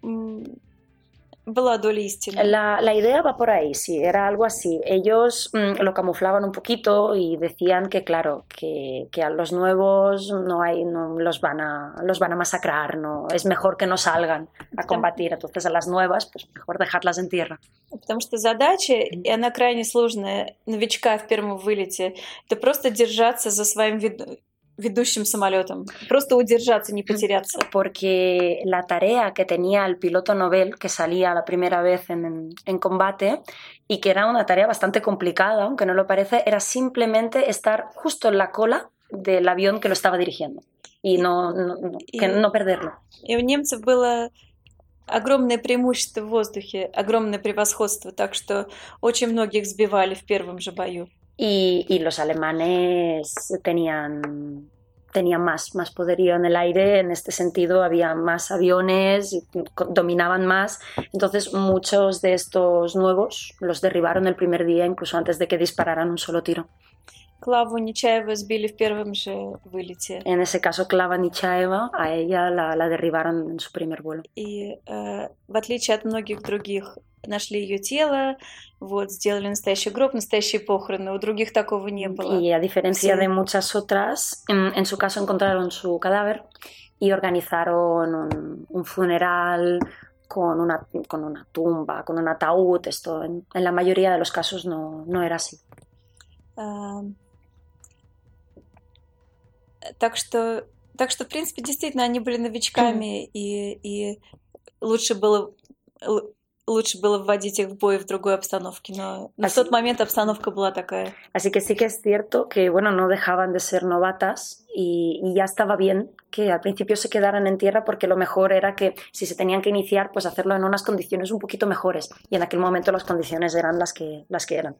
была доля истины. La, la idea va por ahí, sí, era algo así. Ellos mm, lo camuflaban un poquito y decían que, claro, que, que a los nuevos no hay, no, los, van a, los van a masacrar, no, es mejor que no salgan a combatir. Entonces a las nuevas, pues mejor dejarlas en tierra. Потому что задача, и она крайне сложная, новичка в первом вылете, это просто держаться за своим веду- ведущим самолетом. Просто удержаться, не потеряться. Porque la tarea que tenía el piloto Nobel, que salía la primera vez en, en combate, y que era una tarea bastante complicada, aunque no lo parece, era simplemente estar justo en la cola del avión que lo estaba dirigiendo. y no, no- no- que Y- no perderlo. И у немцев было огромное преимущество в воздухе, огромное превосходство, так что очень многих сбивали в первом же бою. Y, y los alemanes tenían, tenían más, más poderío en el aire, en este sentido había más aviones, y co- dominaban más, entonces muchos de estos nuevos los derribaron el primer día, incluso antes de que dispararan un solo tiro. Клаву Нечаева сбили в первом же вылете. En ese caso, Klava Nichaeva, a ella la, la derribaron en su primer vuelo. И э, в отличие от многих других, нашли ее тело, вот, сделали настоящий гроб, настоящие похороны. У других такого не было. Y a diferencia de muchas otras, en, en su caso encontraron su cadáver y organizaron un, un funeral con una, con una tumba, con un ataúd. Esto en, en la mayoría de los casos no, no era así. А, Так что, так что, в принципе, действительно, они были новичками, и, и лучше было лучше было вводить их в бой в другой обстановке. Но, но А в тот си- момент обстановка была такая. Así que sí que es cierto que, bueno, no dejaban de ser novatas y, y ya estaba bien que al principio se quedaran en tierra porque lo mejor era que si se tenían que iniciar, pues hacerlo en unas condiciones un poquito mejores. Y en aquel momento las condiciones eran las que, las que eran.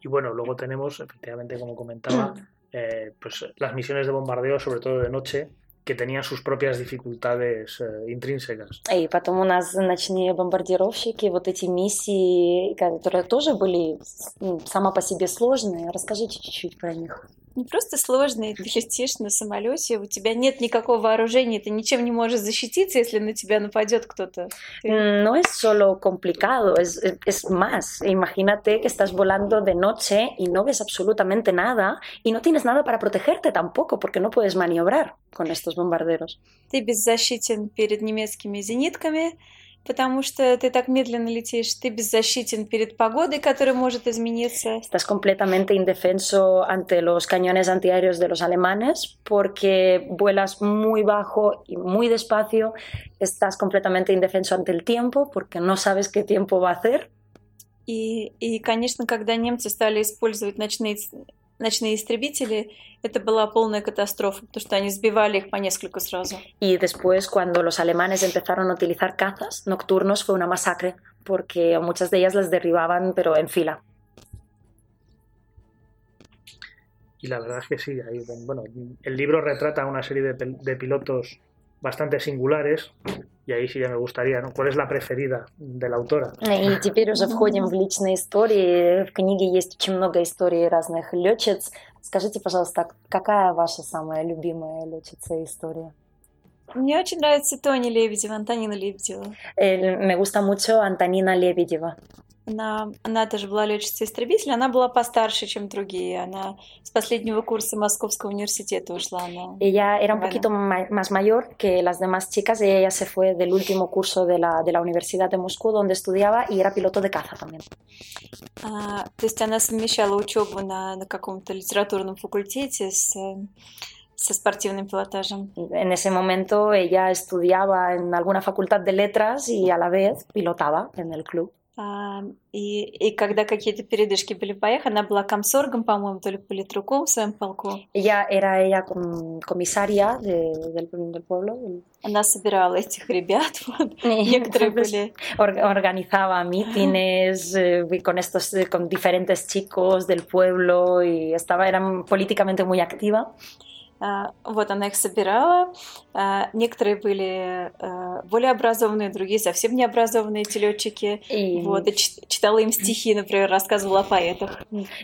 Y bueno, luego tenemos, efectivamente, como comentaba, eh, pues las misiones de bombardeo, sobre todo de noche, que tenían sus propias dificultades eh, intrínsecas. И потом у нас ночные бомбардировщики, вот эти миссии, которые тоже были сама по себе сложные. Расскажите чуть-чуть про них. Не просто сложный, ты летишь на самолете, у тебя нет никакого вооружения, ты ничем не можешь защититься, если на тебя нападет кто-то. No es solo complicado, es- es más. Imagínate que estás volando de noche y no ves absolutamente nada y no tienes nada para protegerte tampoco porque no puedes maniobrar con estos bombarderos. Ты беззащитен перед немецкими зенитками, потому что ты так медленно летишь. Ты беззащитен перед погодой, которая может измениться. Estás completamente indefenso ante los cañones antiaéreos de los alemanes porque vuelas muy bajo y muy despacio. Estás completamente indefenso ante el tiempo porque no sabes qué tiempo va a hacer. И, и, конечно, когда немцы стали использовать ночные, ночные истребители, это была полная катастрофа, потому что они сбивали их по несколько сразу. Y después, cuando los alemanes empezaron a utilizar cazas nocturnos, fue una masacre, porque muchas de ellas las derribaban, pero en fila. Y la verdad es que sí, ahí, bueno, el libro retrata una serie de, pel- de pilotos bastante singulares, y ahí sí ya me gustaría, ¿no? ¿Cuál es la preferida de la autora? И теперь уже входим в личные истории. В книге есть очень много историй разных летчиц. Скажите, пожалуйста, какая ваша самая любимая летчица история? Мне очень нравится Тони Лебедева, Антонина Лебедева. Me gusta mucho Antonina Lebedeva. Она, она тоже была летчицей-истребитель, она была постарше, чем другие. Она с последнего курса Московского университета ушла. Она... Ella era un Vale. poquito ma- más mayor que las demás chicas y ella se fue del último curso de la, de la Universidad de Moscú donde estudiaba y era piloto de caza también. А, то есть она совмещала учебу на, на каком-то литературном факультете с, э, со спортивным пилотажем. En ese momento ella estudiaba en alguna facultad de letras y a la vez pilotaba en el club. А, и, и когда какие-то передышки были в боях, она была комсоргом, по-моему, то ли политруком в своем полку. Ella era ella comisaria de- del, del pueblo. Она собирала этих ребят. Вот. Некоторые были or- organizaba mítines eh, con estos eh, con diferentes chicos del pueblo y estaba era políticamente muy activa. А, Вот она их собирала. А, Некоторые были а, более образованные, другие совсем необразованные эти летчики. Y Вот, и чит- читала им стихи, например, рассказывала о поэтах.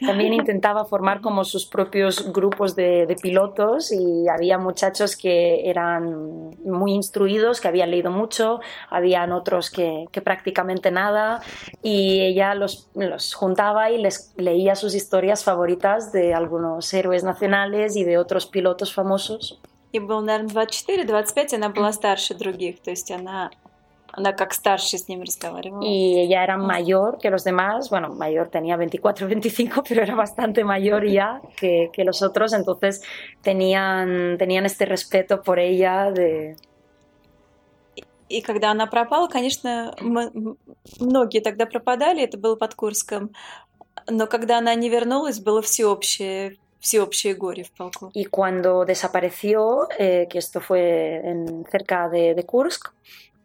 también intentaba formar como sus propios grupos de, de pilotos y había muchachos que eran muy instruidos, que habían leído mucho, habían otros que, que prácticamente nada y ella los, los juntaba y les leía sus historias favoritas de algunos héroes nacionales y de otros pilotos famosos. Ей было, наверное, 24-25, она была старше других, то есть она, она как старше с ними разговаривала. Y ella era mayor que los demás, bueno, mayor tenía 24 25, pero era bastante mayor ya que, que los otros, entonces tenían, tenían este respeto por ella de... И когда она пропала, конечно, м- м- многие тогда пропадали, это было под Курском. Но когда она не вернулась, было всеобщее всеобщее горе в полку. Y cuando desapareció, eh, que esto fue en, cerca de, de Kursk,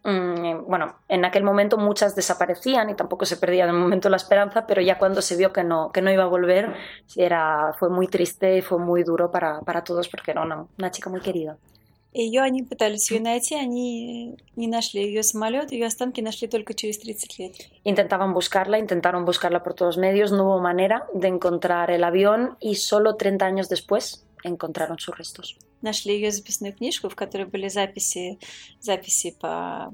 mm, bueno, en aquel momento muchas desaparecían y tampoco se perdía de momento la esperanza, pero ya cuando se vio que no, que no iba a volver, era, fue muy triste y fue muy duro para, para todos porque era una, una chica muy querida. Ее они пытались ее найти, они не нашли ее самолет, ее останки нашли только через 30 лет. Intentaban buscarla, intentaron buscarla por todos medios, no hubo manera de encontrar el avión y solo 30 años después encontraron sus restos. Нашли ее записную книжку, в которой были записи, записи по,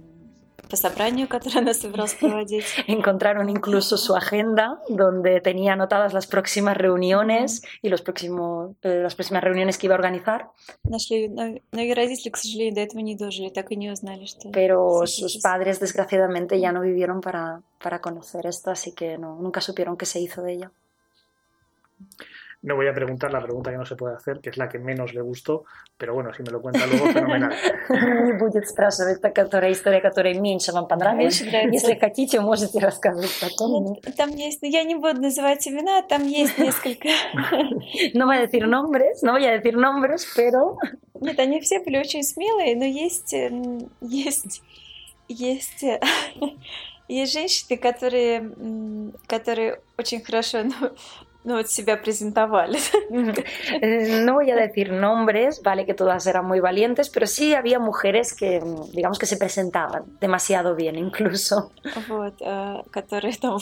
Encontraron incluso su agenda donde tenía anotadas las próximas reuniones y los próximos, eh, las próximas reuniones que iba a organizar. Pero sus padres, desgraciadamente, ya no vivieron para, para conocer esto, así que no, nunca supieron qué se hizo de ella. No voy a preguntar la pregunta que no se puede hacer, que es la que menos le gustó, pero bueno, si me lo cuenta luego, fenomenal. Не будет спрашивать та, которая история, которая меньше вам понравилась. Если хотите, можете рассказывать потом. Ну, Там есть, я не буду называть имена, там есть несколько... No voy a decir nombres, no voy a decir nombres, pero Нет, они все были очень смелые, но есть, есть, есть, есть женщины, которые, которые очень хорошо, ну, ну, вот себя презентовали. Eh, No voy a decir nombres, vale que todas eran muy valientes, pero sí había mujeres que, mm, digamos que se presentaban demasiado bien incluso. Вот, э, которые там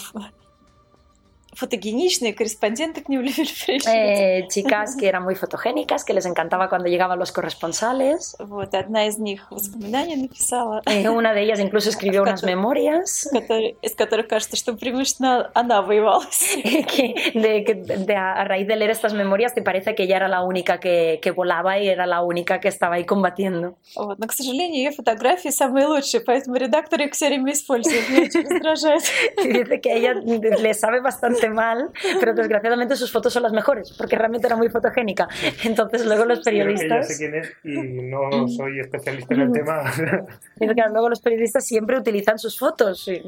ф- фотогеничные, корреспонденты к ним любили приезжать. Eh, chicas que eran muy fotogénicas, que les encantaba cuando llegaban los corresponsales. Вот, одна из них воспоминания написала, Eh, una de ellas incluso escribió unas memorias который- из которых кажется, что преимущественно она воевала. que, de, que de- a raíz de leer estas memorias te parece que ella era la única que, que volaba y era la única que estaba ahí combatiendo. Вот. Но, к сожалению, ее фотографии самые лучшие, поэтому редакторы их все время используют. Меня очень раздражает. Y dice que a ella le sabe bastante mal, pero desgraciadamente sus fotos son las mejores, porque realmente era muy fotogénica. Entonces luego los Yo- Ella sé periodistas, quién es y no soy especialista en el tema. dice que luego los periodistas siempre utilizan sus fotos y,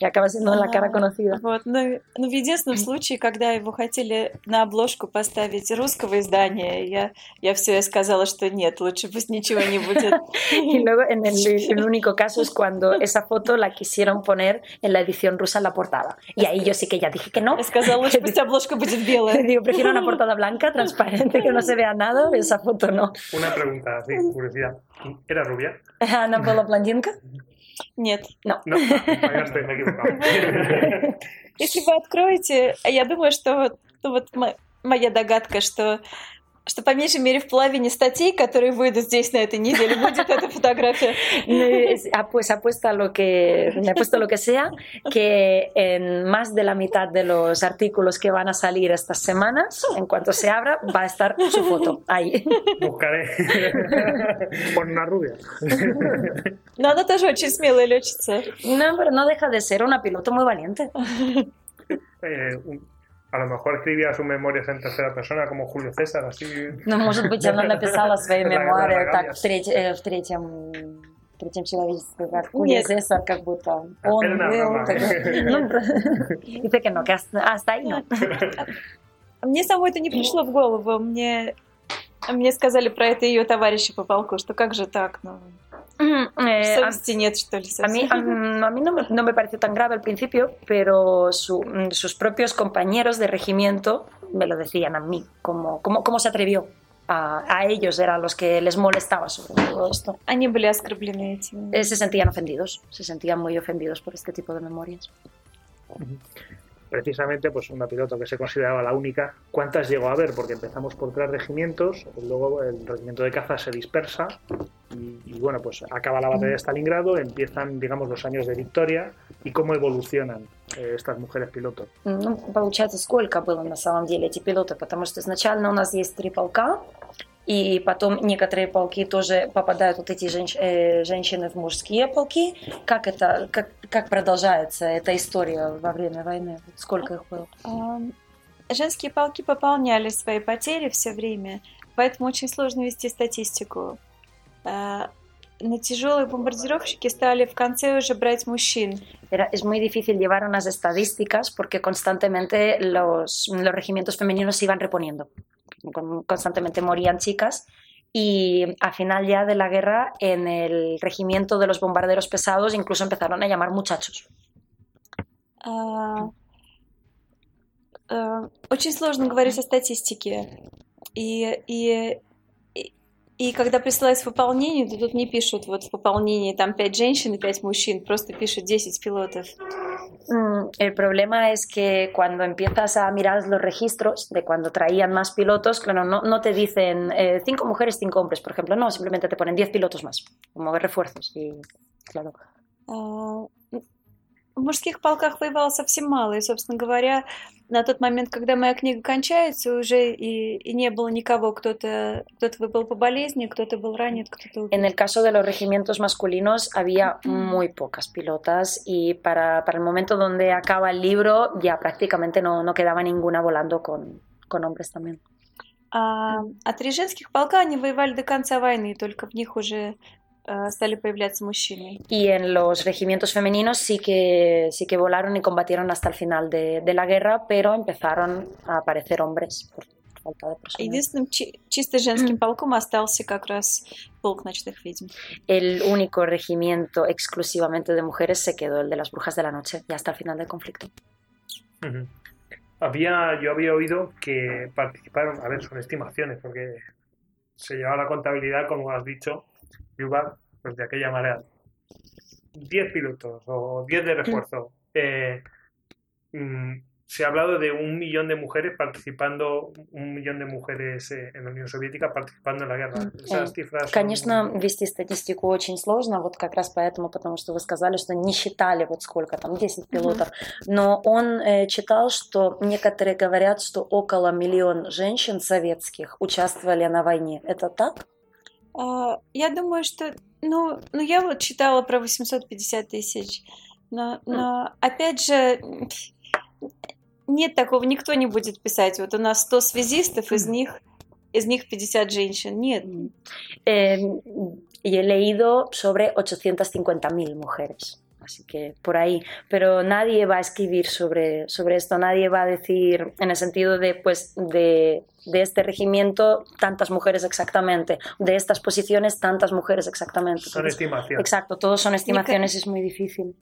y acaba siendo la cara conocida. Вот. Но, но в единственном случае, когда его хотели на обложку поставить русского издания, я, я все я сказала, что нет, лучше пусть ничего не будет. Y luego en el, el único caso es cuando esa foto la quisieron poner en la edición rusa en la portada. Y ahí yo sí que ya dije que no. Я сказала, лучше пусть обложка будет Le белая. digo, prefiero una portada blanca, transparente, que no se vea nada, esa foto no. Una pregunta, así, curiosidad. ¿Era rubia? Ana была блондинка? Нет. No, ya estoy, me he equivocado. Если вы откроете, я думаю, что вот, ну вот мо- моя догадка, что что по меньшей мере в половине статей, которые выйдут здесь на этой неделе, будет эта фотография. Es- ah, Pues apuesto a lo que, me apuesto a lo que sea, que en más de la mitad de los artículos que van a salir estas semanas, en cuanto se abra, va a estar su foto ahí. Buscaré. Pon una rubia. Но она тоже очень смелая летчица. No, pero no deja de ser una piloto muy valiente. Eh, un- a lo mejor escribía sus memorias en tercera persona como Julio César, así. Ну, может быть, она написала свои мемуары так, в, треть- в третьем в третьем человечестве, как Julio. César, как будто он был. broma. так- que hasta, hasta ahí no. Мне самой это не пришло в голову. Мне, мне сказали про это ее товарищи по полку, что как же так, ну, eh, a- совести нет, что ли, A mí, совсем. a, a mí no, me, no me pareció tan grave al principio, pero su- mm, sus propios compañeros de regimiento me lo decían a mí, cómo, cómo, cómo se atrevió. A, a ellos eran los que les molestaba sobre todo esto. Они были оскорблены этим. Eh, se sentían ofendidos, se sentían muy ofendidos por este tipo de memorias. Precisamente, pues una piloto que se consideraba la única. ¿Cuántas llegó a haber? Porque empezamos por tres regimientos, luego el regimiento de caza se dispersa y, y, bueno, pues acaba la batalla de Stalingrado, empiezan, digamos, los años de victoria y cómo evolucionan eh, estas mujeres pilotos. Ну, получается, сколько было на самом деле эти пилоты, потому что изначально у нас есть три полка, и потом некоторые полки тоже попадают вот эти женщ- э, женщины в мужские полки. Как это, как, как продолжается эта история во время войны? Сколько их было? Ам, Женские полки пополняли свои потери все время, поэтому очень сложно вести статистику. А, Но тяжелые бомбардировщики стали в конце уже брать мужчин. Era- es muy difícil llevar unas estadísticas porque constantemente los, los regimientos femeninos se iban reponiendo. con- constantemente morían chicas. Y al final ya de la guerra, en el regimiento de los bombarderos pesados, incluso empezaron a llamar muchachos. А, э, Очень сложно говорить о статистике. И, и, и, и когда присылают выполнение, то тут не пишут вот в выполнении там 5 женщин и 5 мужчин, просто пишут 10 пилотов. Mm, El problema es que cuando empiezas a mirar los registros de cuando traían más pilotos, claro, no, no te dicen eh, cinco mujeres, cinco hombres, por ejemplo, no, simplemente te ponen 10 pilotos más, como refuerzos. Y claro, А, В мужских полках воевало совсем мало, и, собственно говоря, на тот момент, когда моя книга кончается, уже и, и не было никого, кто-то кто был по болезни, кто-то был ранен, кто-то убит. en el caso de los regimientos masculinos había muy pocas pilotas y para, para el momento donde acaba el libro ya prácticamente no, no quedaba ninguna volando con, con hombres también. А, а три женских полка, они воевали до конца войны, только в них уже стали появляться мужчины. Y en los regimientos femeninos sí que, sí que volaron y combatieron hasta el final de, de la guerra, pero empezaron a aparecer hombres por falta de personal. Единственным чи- чисто женским полком остался как раз полк ночных ведьм. El único regimiento exclusivamente de mujeres se quedó el de las brujas de la noche y hasta el final del conflicto. Ujú. Había, yo había oído que participaron, a ver, son estimaciones, porque se llevaba la contabilidad, como has dicho, Yuval, pues de aquella manera. 10 pilotos o 10 de refuerzo. Eh, mm, se ha hablado de un millón de mujeres participando, un millón de mujeres eh, en la Unión Soviética participando en la guerra. Esas cifras son- Конечно, вести статистику очень сложно, вот как раз поэтому, потому что вы сказали, что не считали вот сколько там, 10 пилотов. Но он э, читал, что некоторые говорят, что около миллион женщин советских участвовали на войне. Это так? А, Я думаю, что... Ну, ну, я вот читала про 850 тысяч, но, но опять же, нет такого, никто не будет писать. Вот у нас 100 связистов, из них, из них 50 женщин. Нет. Eh, y he leído sobre 850.000 mujeres. Así que por ahí, pero nadie va a escribir sobre, sobre esto, nadie va a decir en el sentido de, pues, de, de este regimiento tantas mujeres exactamente, de estas posiciones tantas mujeres exactamente. son Entonces, estimaciones. exacto, todos son estimaciones, es muy difícil.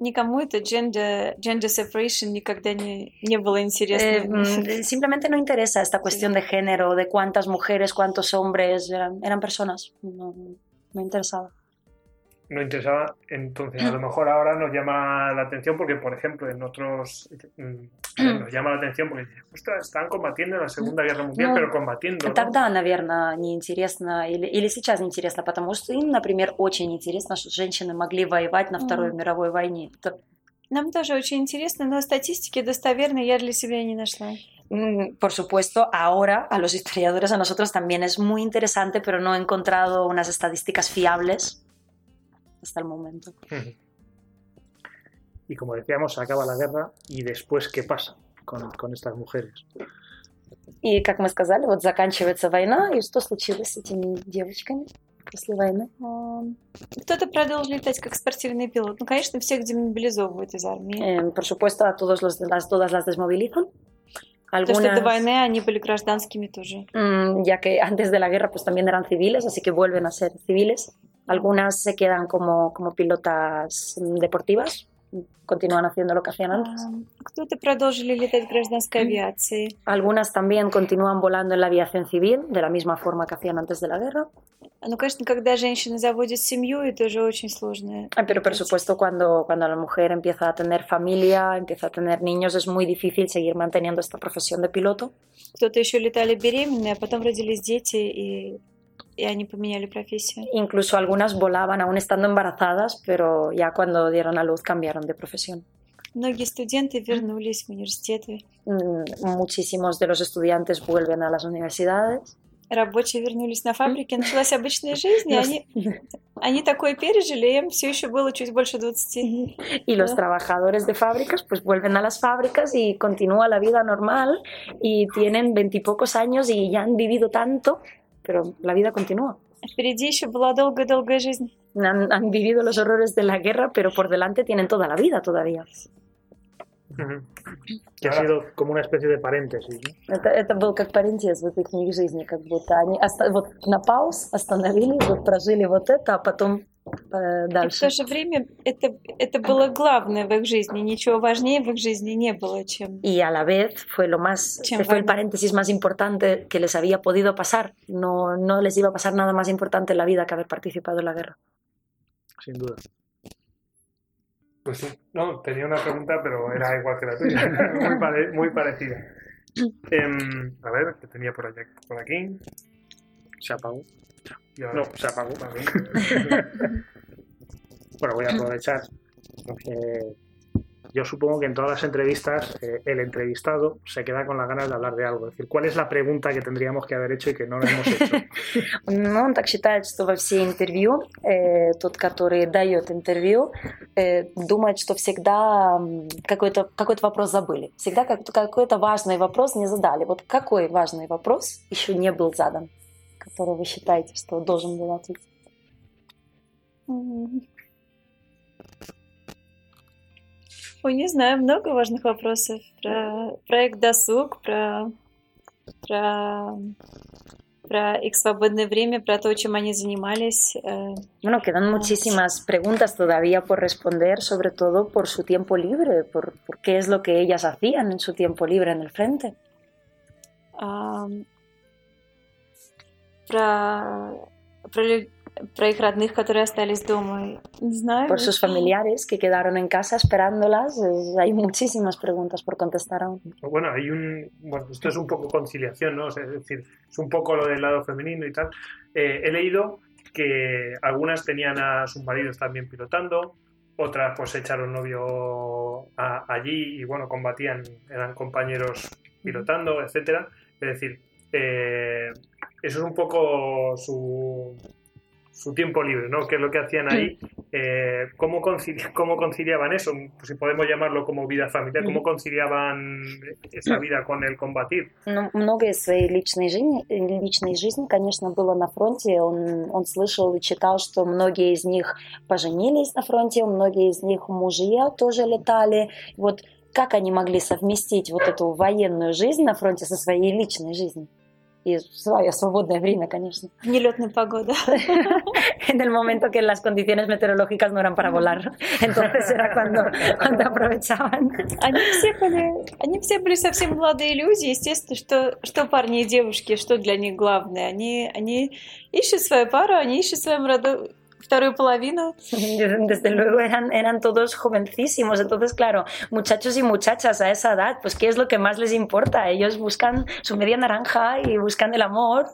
Никому это gender, gender separation никогда не, не было Eh, интересно. mm, simplemente no interesa esta cuestión de género, de cuántas mujeres, cuántos hombres, eran, eran personas, no, no interesaba. no interesaba. Entonces, a lo mejor ahora nos llama la atención porque, por ejemplo, en otros mm, a ver, nos llama la atención porque ostras, están combatiendo en la Segunda Guerra Mundial, Ну, pero combatiendo. ¿no? Тогда, наверное, неинтересно, или, или сейчас неинтересно, потому что им, например, очень интересно, что женщины могли воевать на Второй Мгм. мировой войне. Это, Нам тоже очень интересно, но статистики достоверной я для себя не нашла. mm, por supuesto, ahora a los historiadores, a nosotros también es muy interesante, pero no he encontrado unas estadísticas fiables hasta el momento. Ujú. Y como decíamos, se acaba la guerra y después, ¿qué pasa con, con estas mujeres? И, как мы сказали, вот заканчивается война, и что случилось с этими девочками после войны? Ам, Кто-то продолжил летать как спортивный пилот. Ну, конечно, всех демобилизовывают из армии. Eh, por supuesto, a todos los, las, todas las desmovilizan. Потому что до Algunas, войны они были гражданскими тоже. mm, ya que antes de la guerra pues también eran civiles, así que vuelven a ser civiles. Algunas se quedan como, como pilotas deportivas, continúan haciendo lo que hacían antes. Mm. Algunas también continúan volando en la aviación civil, de la misma forma que hacían antes de la guerra. Pero por supuesto, cuando, cuando la mujer empieza a tener familia, empieza a tener niños, es muy difícil seguir manteniendo esta profesión de piloto Кто-то еще летали беременные, а потом родились дети, и, и они поменяли профессию. Incluso algunas volaban aún estando embarazadas, pero ya cuando dieron a luz cambiaron de profesión. Многие студенты вернулись в университеты. Mm, Muchísimos de los estudiantes vuelven a las universidades. Рабочие вернулись на фабрике, началась обычная жизнь, и Los- они, они такое пережили, им все еще было чуть больше 20. Y los Ah. trabajadores de fábricas pues vuelven a las fábricas y continúa la vida normal y tienen veintipocos años y ya han vivido tanto, pero la vida continúa. Впереди еще была долгая-долгая жизнь. Han, han vivido los horrores de la guerra, pero por delante tienen toda la vida todavía. Ujú. que ha Ahora- sido como una especie de paréntesis. ¿no? Это, это был как парентез в этой книге жизни, как будто они оста- вот на пауз остановились, вот прожили вот это, а потом э, И в дальше. то же время это, это было главное в их жизни. Ничего важнее в их жизни не было, чем... Y a la vez fue lo más, Чем fue el важно. paréntesis más importante que les había podido pasar. No, no les iba a pasar nada más importante en la vida que haber participado en la guerra. Sin duda. Pues sí. No, tenía una pregunta, pero era igual que la tuya. muy, pare- muy parecida. Em, a ver, que tenía por, allá, por aquí. Se apagó. Y ahora- No, se apagó. Bueno, voy a aprovechar. Eh, yo supongo que en todas las entrevistas eh, el entrevistado se queda con las ganas de hablar de algo. Es decir, ¿cuál es la pregunta que tendríamos que haber hecho y que no lo hemos hecho? Ну, он так считает, что во все интервью э, тот, который дает интервью, э, думает, что всегда какой-то какой вопрос забыли. Всегда как- какой-то важный вопрос не задали. Вот какой важный вопрос еще не был задан, который вы считаете, что должен был ответить? Ой, не знаю, много важных вопросов. Про проект «Досуг», про, про, про их свободное время, про то, чем они занимались. э, Bueno, quedan muchísimas preguntas todavía por responder, sobre todo por su tiempo libre, por, por qué es lo que ellas hacían en su tiempo libre en el frente. ам, про, про, лю- про их родных, которые остались дома. Не знаю. Por sus familiares que quedaron en casa esperándolas. Es- hay muchísimas preguntas por contestar aún. Bueno, hay un. Bueno, esto es un poco conciliación, ¿no? O sea, es decir, es un poco lo del lado femenino y tal. Eh, he leído que algunas tenían a sus maridos también pilotando, otras pues echaron novio a- allí y bueno, combatían, eran compañeros pilotando, etcétera. Es decir, eh, eso es un poco su, su tiempo libre, ¿no? ¿Qué es lo que hacían ahí? Eh, ¿cómo, concili- ¿Cómo conciliaban eso? Pues si podemos llamarlo como vida familiar, ¿cómo conciliaban esa vida con el combatir? Ну, многое своей личной жизни, личной жизни, конечно, было на фронте. Он, он слышал и читал, что многие из них поженились на фронте, многие из них мужья тоже летали. Вот как они могли совместить вот эту военную жизнь на фронте со своей личной жизнью? Y свое свободное время, конечно. В нелетную погоду. En el momento que las condiciones meteorológicas no eran para volar. Entonces era cuando, cuando aprovechaban. Они все были, они все были совсем молодые люди, естественно, что, что парни и девушки, что для них главное. Они, они ищут свою пару, они ищут свою молодую вторую половину. Desde luego eran, eran todos jovencísimos, entonces claro, muchachos y muchachas a esa edad, pues ¿qué es lo que más les importa? Ellos buscan su media naranja y buscan el amor.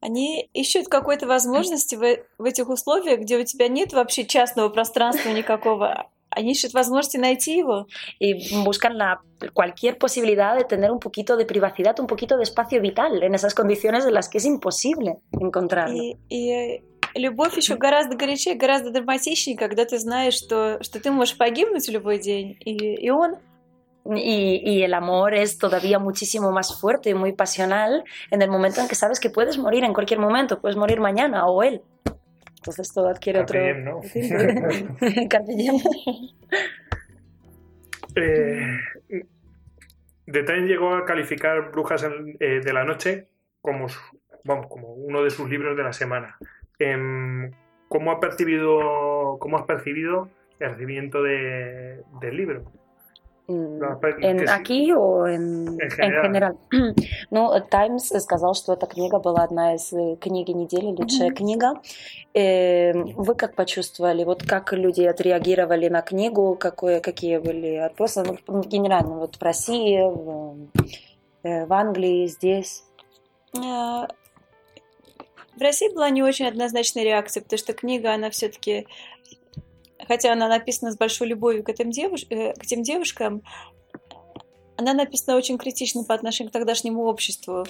Они ищут какой-то возможности в, в этих условиях, где у тебя нет вообще частного пространства никакого. Они ищут возможности найти его. y buscan la, cualquier posibilidad de tener un poquito de privacidad, un poquito de espacio vital en esas condiciones en las que es imposible encontrarlo. И, и любовь еще гораздо горячее, гораздо драматичнее, когда ты знаешь, что, что ты можешь погибнуть в любой день. И, и он Y, y el amor es todavía muchísimo más fuerte y muy pasional en el momento en que sabes que puedes morir en cualquier momento, puedes morir mañana o él. Entonces todo adquiere Carpe diem, otro... ¿no? Carpe diem. Eh, The Times llegó a calificar Brujas en- eh, de la Noche como, su- vamos, como uno de sus libros de la semana. ¿Cómo, ha percibido, ¿Cómo has percibido el recibimiento de- del libro? Has En, sí. aquí o en, En general. general? Ну, Таймс сказал, что эта книга была одна из э, книги недели, лучшая Мгм. книга. Э, Вы как почувствовали? Вот как люди отреагировали на книгу? Какое, какие были отпросы? Ну, генерально, вот в России, в, э, в Англии, здесь. А, В России была не очень однозначная реакция, потому что книга, она все-таки, хотя она написана с большой любовью к этим, девуш- э, к этим девушкам, она написана очень критично по отношению к тогдашнему обществу.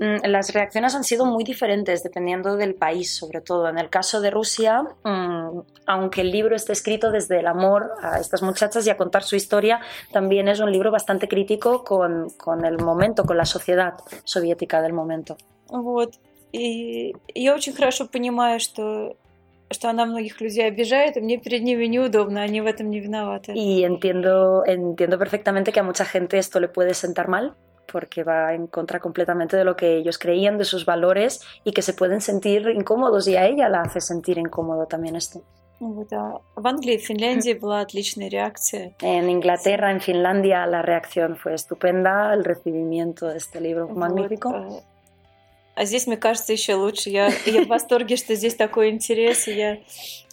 Mm, Las reacciones han sido muy diferentes dependiendo del país, sobre todo. En el caso de Rusia, mm, aunque el libro esté escrito desde el amor a estas muchachas y a contar su historia, también es un libro bastante crítico con, con el momento, con la sociedad soviética del momento. Вот. И я очень хорошо понимаю, что что она многих людей обижает, и мне перед ними неудобно, они в этом не виноваты. Y entiendo, entiendo perfectamente que a mucha gente esto le puede sentar mal, porque va en contra completamente de lo que ellos creían, de sus valores, y que se pueden sentir incómodos, y a ella la hace sentir incómodo también esto. Вот, а в Англии и Финляндии была отличная реакция. En Inglaterra, en Finlandia, la reacción fue estupenda, el recibimiento de este libro fue Вот, magnífico. а, А здесь, мне кажется, еще лучше. Я, я в восторге, что здесь такой интерес. И я...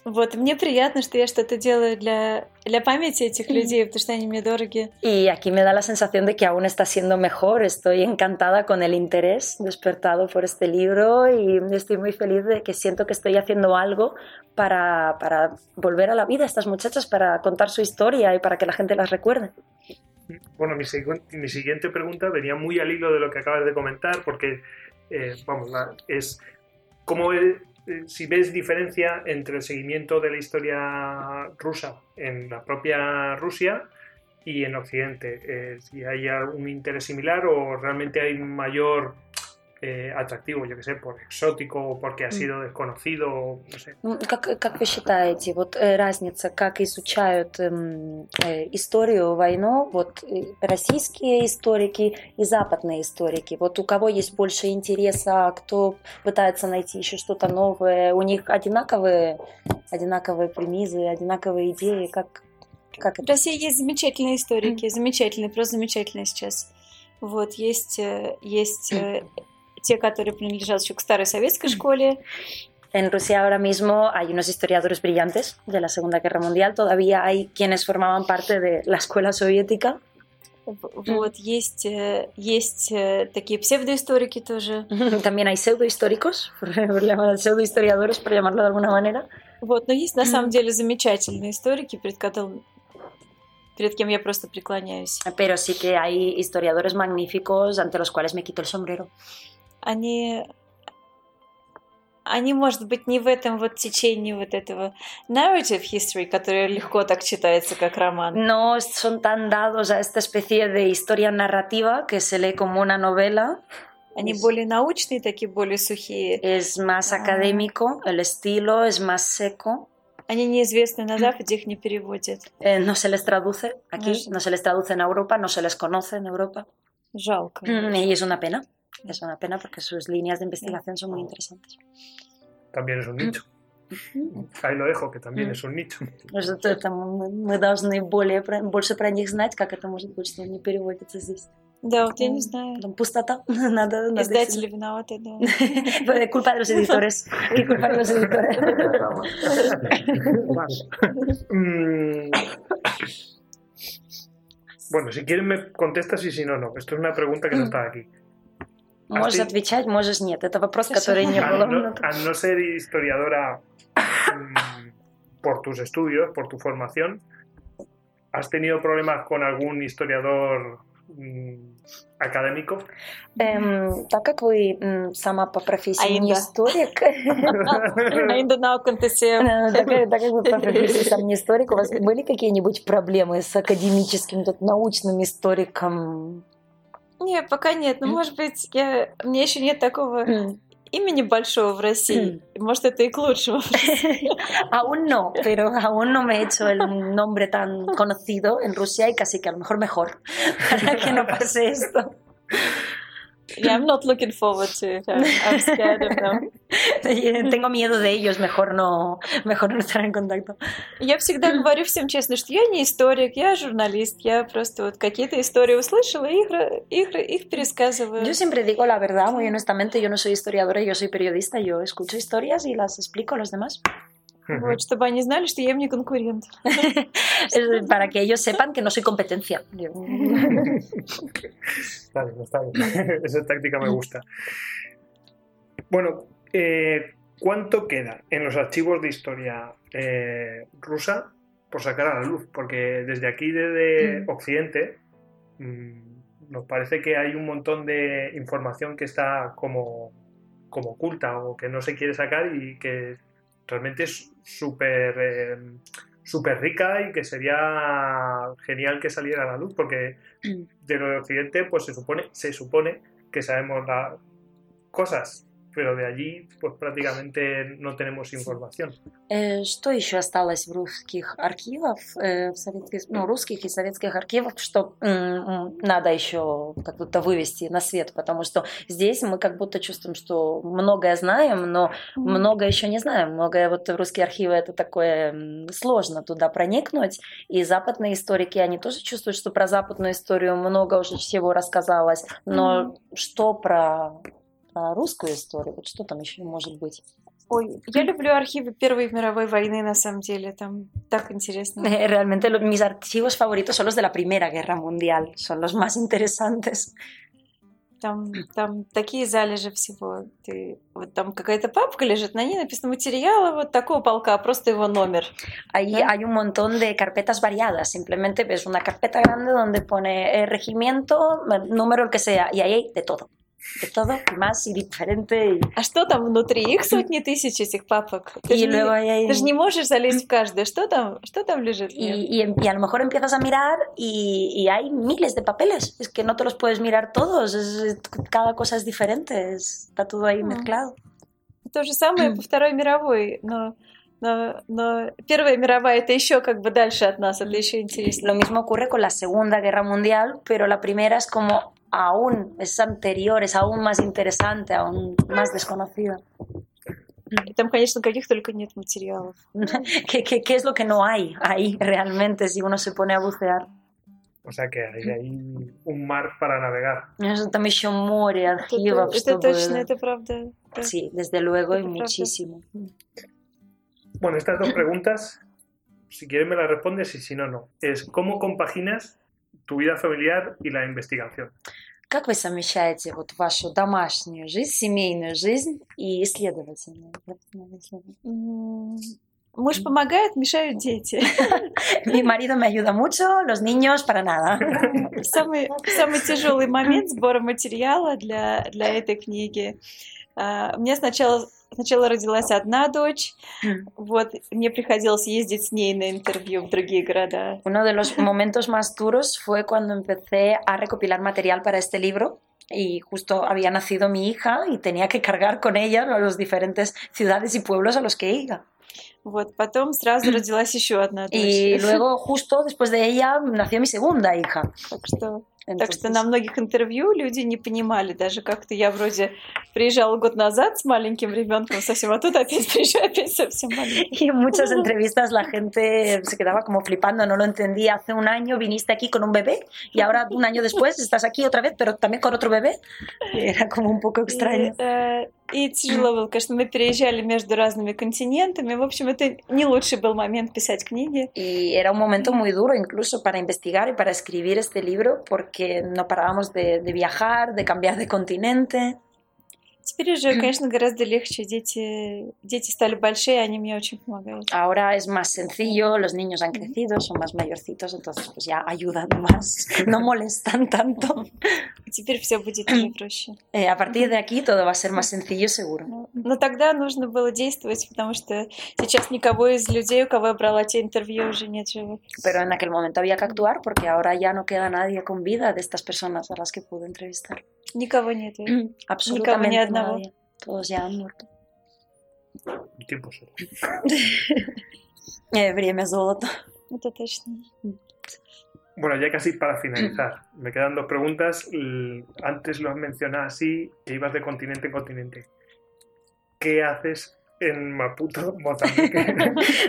Вот, мне приятно, что я что-то делаю для, для памяти этих людей, потому что они мне дороги. Y aquí me da la sensación de que aún está siendo mejor. Estoy encantada con el interés despertado por este libro y estoy muy feliz de que siento que estoy haciendo algo para, para volver a la vida a estas muchachas, para contar su historia y para que la gente las recuerde. Bueno, mi, sigu- mi siguiente pregunta venía muy al hilo de lo que acabas de comentar, porque, eh, vamos, es cómo ve- eh, si ves diferencia entre el seguimiento de la historia rusa en la propia Rusia y en Occidente, Eh, si hay algún interés similar o realmente hay mayor eh, atractivo, yo que sé, por exótico o porque ha sido desconocido, o no sé. Ну, Как, как вы считаете, вот э, разница, как изучают эм, э, историю, войну, вот э, российские историки и западные историки? Вот у кого есть больше интереса, а кто пытается найти еще что-то новое? У них одинаковые, одинаковые премизы, одинаковые идеи? Как, как В это? России есть замечательные историки, замечательные, просто замечательные сейчас. Вот, есть, э, есть те, которые принадлежат еще к старой советской школе, En Rusia ahora mismo hay unos historiadores brillantes de la Segunda Guerra Mundial. Todavía hay quienes formaban parte de la escuela soviética. В- Вот, есть, э, есть э, такие псевдоисторики тоже. También hay pseudohistóricos, por llamar- pseudohistoriadores, por llamarlo de alguna manera. Вот, но есть на самом деле замечательные историки, перед которым перед кем я просто преклоняюсь. Pero sí que hay historiadores magníficos ante los cuales me quito el sombrero. Они, они, может быть, не в этом вот течении вот этого narrative history, который легко так читается, как роман. No son tan dados a esta especie de historia narrativa que se lee como una novela. Они более научные, такие более сухие. Es más Ah. académico, el estilo es más seco. Они неизвестны на Западе, их не переводят. eh, no se les traduce aquí, No no se les traduce en Europa, no se les conoce en Europa. Жалко. Mm, Y es una pena. Es una pena porque sus líneas de investigación son muy interesantes. También es un nicho. Ahí lo dejo, que también Mm. es un nicho. Что это мы, мы должны более, про- больше про них знать, как это может быть, что не переводится здесь. Да, вот я не знаю. Потом пустота. Надо, надо Издатели виноваты, да. Fue culpa de los editores. ¿Qué culpa de los editores? Mm. Bueno, si quieren me contestas y si no, no. Esto es una pregunta que no está aquí. Можешь ты- отвечать, можешь нет. Это вопрос, который не было. no, al no ser historiadora mm, por tus estudios, por tu formación, ¿has tenido problemas con algún historiador mm, académico? Эм, так как вы м, сама по профессии А не историк, Ainda não aconteceu. так как так как вы по профессии сам не историк, у вас были какие-нибудь проблемы с академическим, тут, научным историком? Не, пока нет. Ну, может быть, я... у меня еще нет такого имени большого в России. Может, это и к лучшему. aún no, pero aún no me he hecho el nombre tan conocido en Rusia y casi que a lo mejor mejor para que no pase esto. Yeah, I'm not looking forward to it. I'm, I'm scared of them. Tengo miedo de ellos, mejor no, mejor no estar en contacto. Я всегда говорю всем честно, что я не историк, я журналист. Я просто вот какие-то истории услышала и их, ра- их, ра- их пересказываю. Yo siempre digo la verdad, muy honestamente, yo no soy historiadora, yo soy periodista, yo escucho historias y las explico a los demás. Вот, чтобы они знали, что я им не конкурент. Es para que ellos sepan que no soy competencia. Yo- Está bien, está bien. Esa táctica me gusta. Bueno, eh, ¿cuánto queda en los archivos de historia eh, rusa por sacar a la luz? Porque desde aquí, desde Mm. Occidente, mm, nos parece que hay un montón de información que está como, como oculta o que no se quiere sacar y que realmente es súper eh, súper rica y que sería genial que saliera a la luz porque de lo de Occidente pues se supone se supone que sabemos las cosas pero de allí pues prácticamente no tenemos información. Э, Что еще осталось в русских архивах, э, в советских, ну, русских и советских архивах, что надо еще как будто вывести на свет, потому что здесь мы как будто чувствуем, что многое знаем, но много еще не знаем. Многое вот в русские архивы это такое сложно туда проникнуть. И западные историки, они тоже чувствуют, что про западную историю много уже всего рассказалось. Но что про русскую историю? Вот что там еще может быть? Ой, я люблю архивы Первой мировой войны, на самом деле, там так интересно. Eh, Realmente lo- mis archivos favoritos son los de la Primera Guerra Mundial, son los más interesantes. Там, там такие залежи всего. Ты, вот там какая-то папка лежит, на ней написано материалы вот такого полка, просто его номер. Ahí ¿Eh? hay un montón de carpetas variadas, simplemente ves una carpeta grande donde pone eh, regimiento, eh, número el que sea, y ahí hay de todo. De todo, y más y diferente. Y, А что там внутри? Их сотни тысяч этих папок. Ты, y же, не, luego ahí hay- ты же не можешь залезть в каждую. Что там, что там лежит? y, y em- y a lo mejor empiezas a mirar y, y hay miles de papeles. Es que no te los puedes mirar todos, es- es- cada cosa es diferente, es- está todo ahí Ah. mezclado. То же самое по Второй мировой, но, но, но Первая мировая это еще как бы дальше от нас, это еще интереснее. Lo mismo ocurre con la Segunda Guerra Mundial, pero la primera es como aún, es anterior, es aún más interesante, aún más desconocida. И там, конечно, каких только нет материалов. ¿Qué, qué, qué es lo que no hay ahí realmente si uno se pone a bucear? O sea que hay ahí un mar para navegar. Eso Там еще море Это, архивов, это чтобы- точно, это правда. да. Sí, desde luego y Это правда. muchísimo. Bueno, estas dos preguntas, si quieres me las respondes y si no, no. Es ¿cómo compaginas tu vida familiar y la investigación? Как вы совмещаете вот вашу домашнюю жизнь, семейную жизнь и исследовательную? Муж помогает, мешают дети. Mi marido me ayuda mucho, los niños para nada. Самый, самый тяжелый момент сбора материала для, для этой книги. У меня сначала, сначала родилась одна дочь, вот, мне приходилось ездить с ней на интервью в другие города. Uno de los momentos más duros fue cuando empecé a recopilar material para este libro y justo había nacido mi hija y tenía que cargar con ella a las diferentes ciudades y pueblos a los que iba. Вот, потом сразу родилась еще одна дочь. Y luego justo después de ella nació mi segunda hija. Так что, так Entonces, что на многих интервью люди не понимали даже как-то. Я вроде приезжала год назад с маленьким ребенком совсем, а тут опять приезжаю, опять совсем маленький. Y en muchas entrevistas la gente se quedaba como flipando, no lo entendía. Hace un año viniste aquí con un bebé y ahora un año después estás aquí otra vez, pero también con otro bebé. Y Era como un poco extraño. И, э, И тяжело было, конечно, мы переезжали между разными континентами. В общем, это не лучший был момент писать книги. Y era un momento muy duro incluso para investigar y para escribir este libro porque no parábamos de, de viajar, de cambiar de continente. Теперь уже, конечно, гораздо легче. Дети, дети стали большие, они мне очень помогают. Ahora es más sencillo, los niños han crecido, son más mayorcitos, entonces pues ya ayudan más, no molestan tanto. Теперь все будет уже проще. Eh, a partir de aquí todo va a ser más sencillo seguro. Но, но тогда нужно было действовать, потому что сейчас никого из людей, у кого я брала те интервью, уже нет живых. Pero en aquel momento había que actuar porque ahora ya no queda nadie con vida de estas personas a las que pude entrevistar. Никого нет. Одного. nadie. Todos ya han muerto. El tiempo solo. Eh, время золото. Это точно. Bueno, ya casi para finalizar, me quedan dos preguntas. Antes lo has mencionado así, que ibas de continente en continente. ¿Qué haces en Maputo, Mozambique?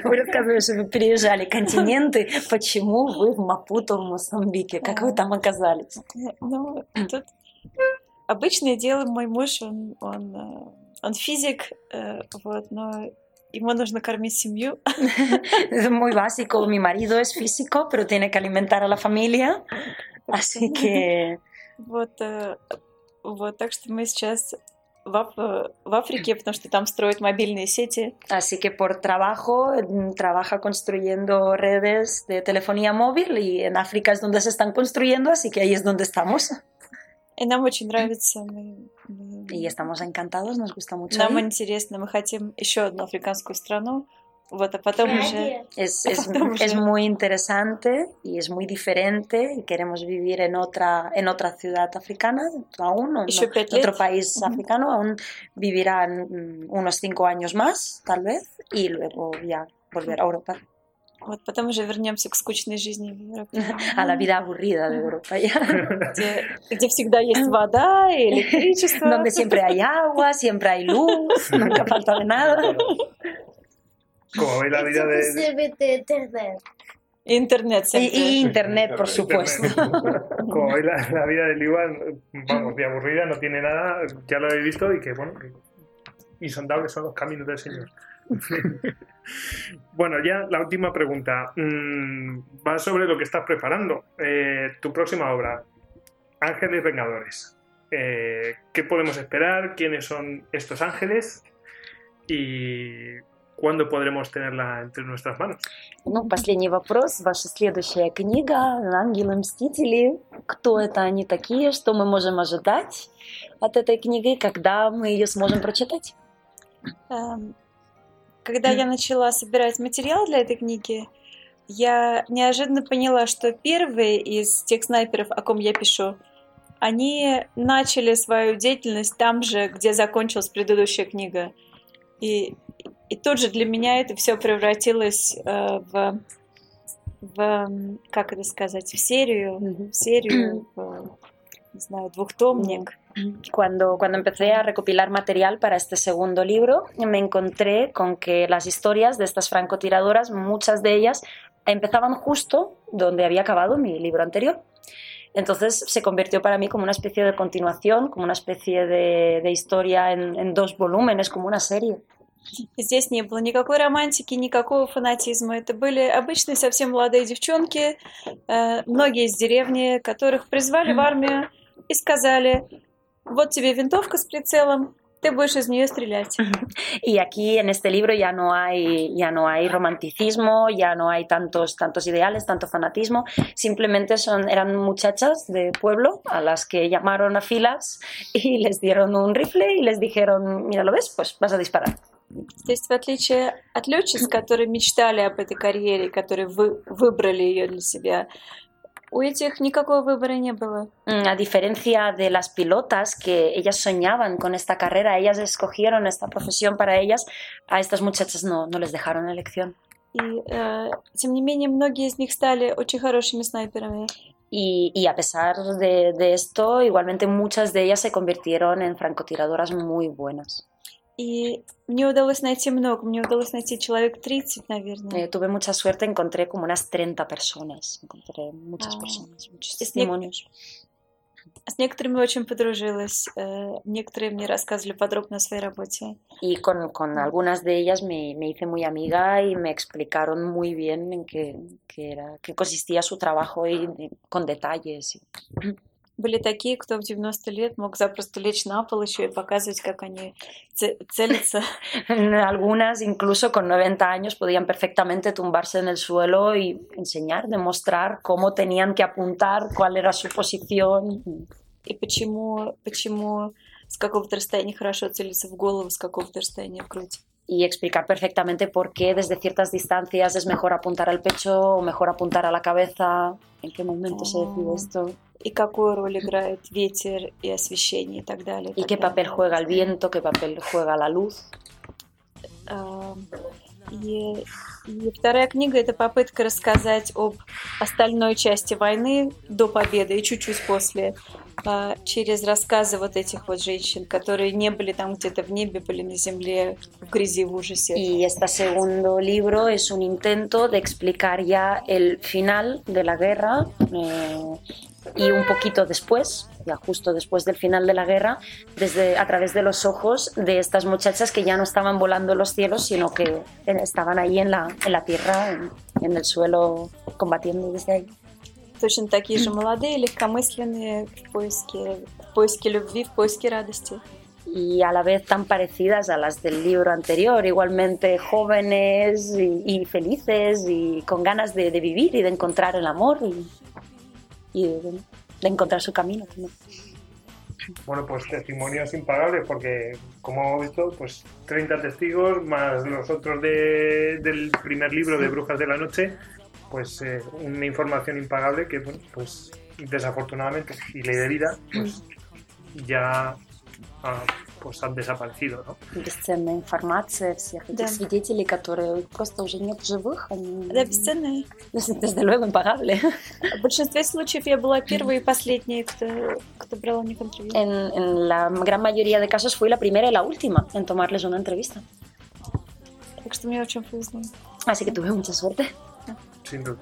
Вы рассказывали, что вы переезжали континенты. Почему вы в Мапуто, в Мозамбике? Как вы там оказались? Ну, тут обычное дело, мой муж, он, он, э, он физик, э, вот, но ему нужно кормить семью. Es muy básico. Mi marido es físico, pero tiene que alimentar a la familia. Así que Вот, э, вот, так что мы сейчас в, Аф- в Африке, потому что там строят мобильные сети. Así que por trabajo mm, trabaja construyendo redes de telefonía móvil y en África es donde se están construyendo, así que ahí es donde estamos. И нам очень нравится. Мы, мы- Y estamos encantados, nos gusta mucho. нам ahí. интересно, мы хотим еще одну африканскую страну. Вот, а потом уже... Es, es, Estamos es ya. muy interesante y es muy diferente y queremos vivir en otra, en otra ciudad africana aún, o Еще no, пять en otro лет. país Ujú. africano, aún vivirán mm, unos cinco años más, tal vez, y luego ya volver a Europa, Вот, потом уже вернемся к скучной жизни в Европе, a la vida aburrida de Europa ya, где, где всегда есть вода и электричество. donde siempre hay agua, siempre hay luz, nunca falta de nada. Como veis la vida Це de... посеред інтернет. И интернет Y, siempre. y internet, por supuesto. Como veis la, la vida de Liwan, vamos, de aburrida, no tiene nada, ya lo habéis visto y que, bueno, que insondables son los caminos del Señor. bueno, ya la última pregunta. Mm, va sobre lo que estás preparando. Eh, tu próxima obra, Ángeles Vengadores. Eh, ¿Qué podemos esperar? ¿Quiénes son estos ángeles? ¿Y cuándo podremos tenerla entre nuestras manos? Ну, последний вопрос. Ваша следующая книга «Ангелы-мстители». Кто это они такие? Что мы можем ожидать от этой книги? Когда мы ее сможем прочитать? Когда я начала собирать материал для этой книги, я неожиданно поняла, что первые из тех снайперов, о ком я пишу, они начали свою деятельность там же, где закончилась предыдущая книга. И, и тут же для меня это все превратилось э, в, в, как это сказать, в серию, в серию, в, не знаю, двухтомник. Cuando, cuando empecé a recopilar material para este segundo libro, me encontré con que las historias de estas francotiradoras, muchas de ellas, empezaban justo donde había acabado mi libro anterior. Entonces se convirtió para mí como una especie de continuación, como una especie de, de historia en, en dos volúmenes, como una serie. И Здесь не было никакой романтики, никакого фанатизма. Это были обычные совсем молодые девчонки, э, многие из деревни, которых призвали в армию и сказали, вот тебе винтовка с прицелом, ты будешь из нее стрелять. Y aquí en este libro ya no hay, ya no hay romanticismo, ya no hay tantos, tantos ideales, tanto fanatismo. Simplemente son, eran muchachas de pueblo a las que llamaron a filas y les dieron un rifle y les dijeron, mira, ¿lo ves? Pues vas a disparar. То есть, в отличие от летчиц, которые мечтали об этой карьере, которые вы- выбрали ее для себя, у этих никакого выбора не было. Mm, A diferencia de las pilotas que ellas soñaban con esta carrera, ellas escogieron esta profesión para ellas, a estas muchachas no, no les dejaron elección. И, э, тем не менее, многие из них стали очень хорошими снайперами. Y, y a pesar de, de esto, igualmente muchas de ellas se convirtieron en francotiradoras muy buenas. И мне удалось найти много. Мне удалось найти человек 30, наверное. Eh, tuve mucha suerte, encontré como unas 30 personas, encontré muchas Ah. personas, muchos Es не- testimonios. С некоторыми очень подружилась. э, Некоторые мне рассказывали подробно о своей работе. Y con, con algunas de ellas me, me hice muy amiga y me explicaron muy bien en qué, qué era, qué consistía su trabajo y, y con detalles. y- Были такие, кто в 90 лет мог запросто лечь на пол еще и показывать, как они ц- целятся. Algunas, incluso con 90 años, podían perfectamente tumbarse en el suelo y enseñar, demostrar cómo tenían que apuntar, cuál era su posición. И почему, почему с какого-то расстояния хорошо целиться в голову, с какого-то расстояния в грудь. y explicar perfectamente por qué desde ciertas distancias es mejor apuntar al pecho o mejor apuntar a la cabeza, en qué momento se decide Oh. esto И какую роль играет ветер и освещение и так далее. y qué так papel juega el viento, qué papel juega la luz. А, И, и вторая книга это попытка рассказать об остальной части войны до победы и чуть-чуть после а, через рассказы вот этих вот женщин, которые не были там где-то в небе, были на земле в грязи, в ужасе. Y este segundo libro es un intento de explicar ya el final de la guerra eh, y un poquito después, ya justo después del final de la guerra, desde, a través de los ojos de estas muchachas que ya no estaban volando en los cielos, sino que estaban ahí en la, en la tierra, en, en el suelo, combatiendo desde ahí. Точно такие же молодые, легкомысленные в поиске, в поиске любви, в поиске радости. y a la vez tan parecidas a las del libro anterior, igualmente jóvenes y, y felices y con ganas de, de vivir y de encontrar el amor y, y de, de encontrar su camino. bueno, pues testimonios impagables, porque como hemos visto, pues 30 testigos más los otros de- del primer libro de Brujas de la Noche, pues eh, una información impagable que, bueno, pues desafortunadamente y ley de vida, pues ya ah, pues han desaparecido, ¿no? Бесценная информация всех этих Да. свидетелей, которые просто уже нет в живых. Они, Да, бесценные. Desde luego, impagable. В большинстве случаев я была первой и последней, кто, кто брал у них интервью. En, en la gran mayoría de casos fui la primera y la última en tomarles una entrevista. Так что мне очень повезло. Así que tuve mucha suerte. sin duda.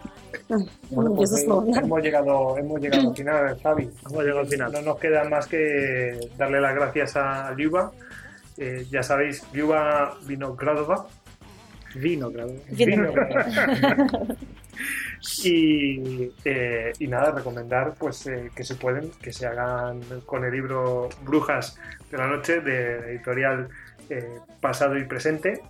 Bueno, pues hemos, llegado, hemos llegado al final, Javi. Hemos llegado al final. No nos queda más que darle las gracias a Liuba. Eh, ya sabéis, Liuba Vinogradova. Vinogradova. Vinogradova. Vinogradova. y, eh, y, nada, recomendar pues eh, que se pueden, que se hagan con el libro Brujas de la Noche de editorial eh, Pasado y Presente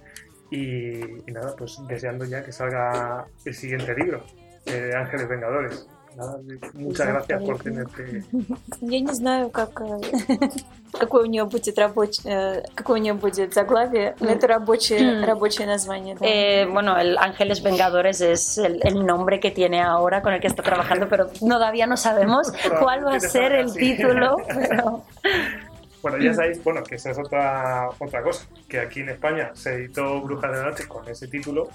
Y, y nada, pues deseando ya que salga el siguiente libro, eh, Ángeles Vengadores. Nada, muchas gracias por tenerte. Я не знаю, как, э, какое у нее будет рабочее, какое у нее будет заглавие, но это рабочее, Хм. рабочее название. да. Eh, bueno, el Ángeles Vengadores es el, el nombre que tiene ahora con el que está trabajando, pero todavía no sabemos cuál va a ser el Sí. título. Pero... Bueno, ya sabéis, bueno, que esa es otra, otra cosa, que aquí en España se editó Brujas de la Noche con ese título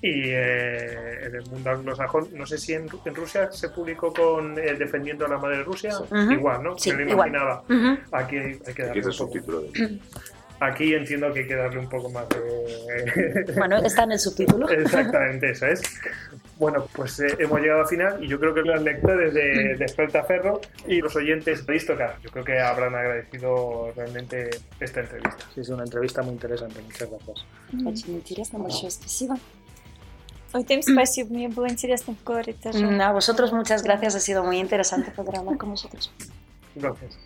y eh, en el mundo anglosajón, no sé si en, Ru- en Rusia se publicó con eh, Defendiendo a la Madre Rusia, Ujú. igual, ¿no? Sí, Me lo igual. imaginaba. Aquí hay, hay que Aquí darle es un subtítulo de Aquí entiendo que hay que darle un poco más de... Bueno, está en el subtítulo. Exactamente, eso es. Bueno, pues eh, hemos llegado al final y yo creo que los lectores de Despertaferro y los oyentes de Aristocar, yo creo que habrán agradecido realmente esta entrevista. Sí, es una entrevista muy interesante. Muchas gracias. Очень интересно, большое спасибо. Ой, Тим, спасибо, мне было интересно поговорить тоже. A vosotros muchas gracias, ha sido muy interesante poder hablar con vosotros. Gracias.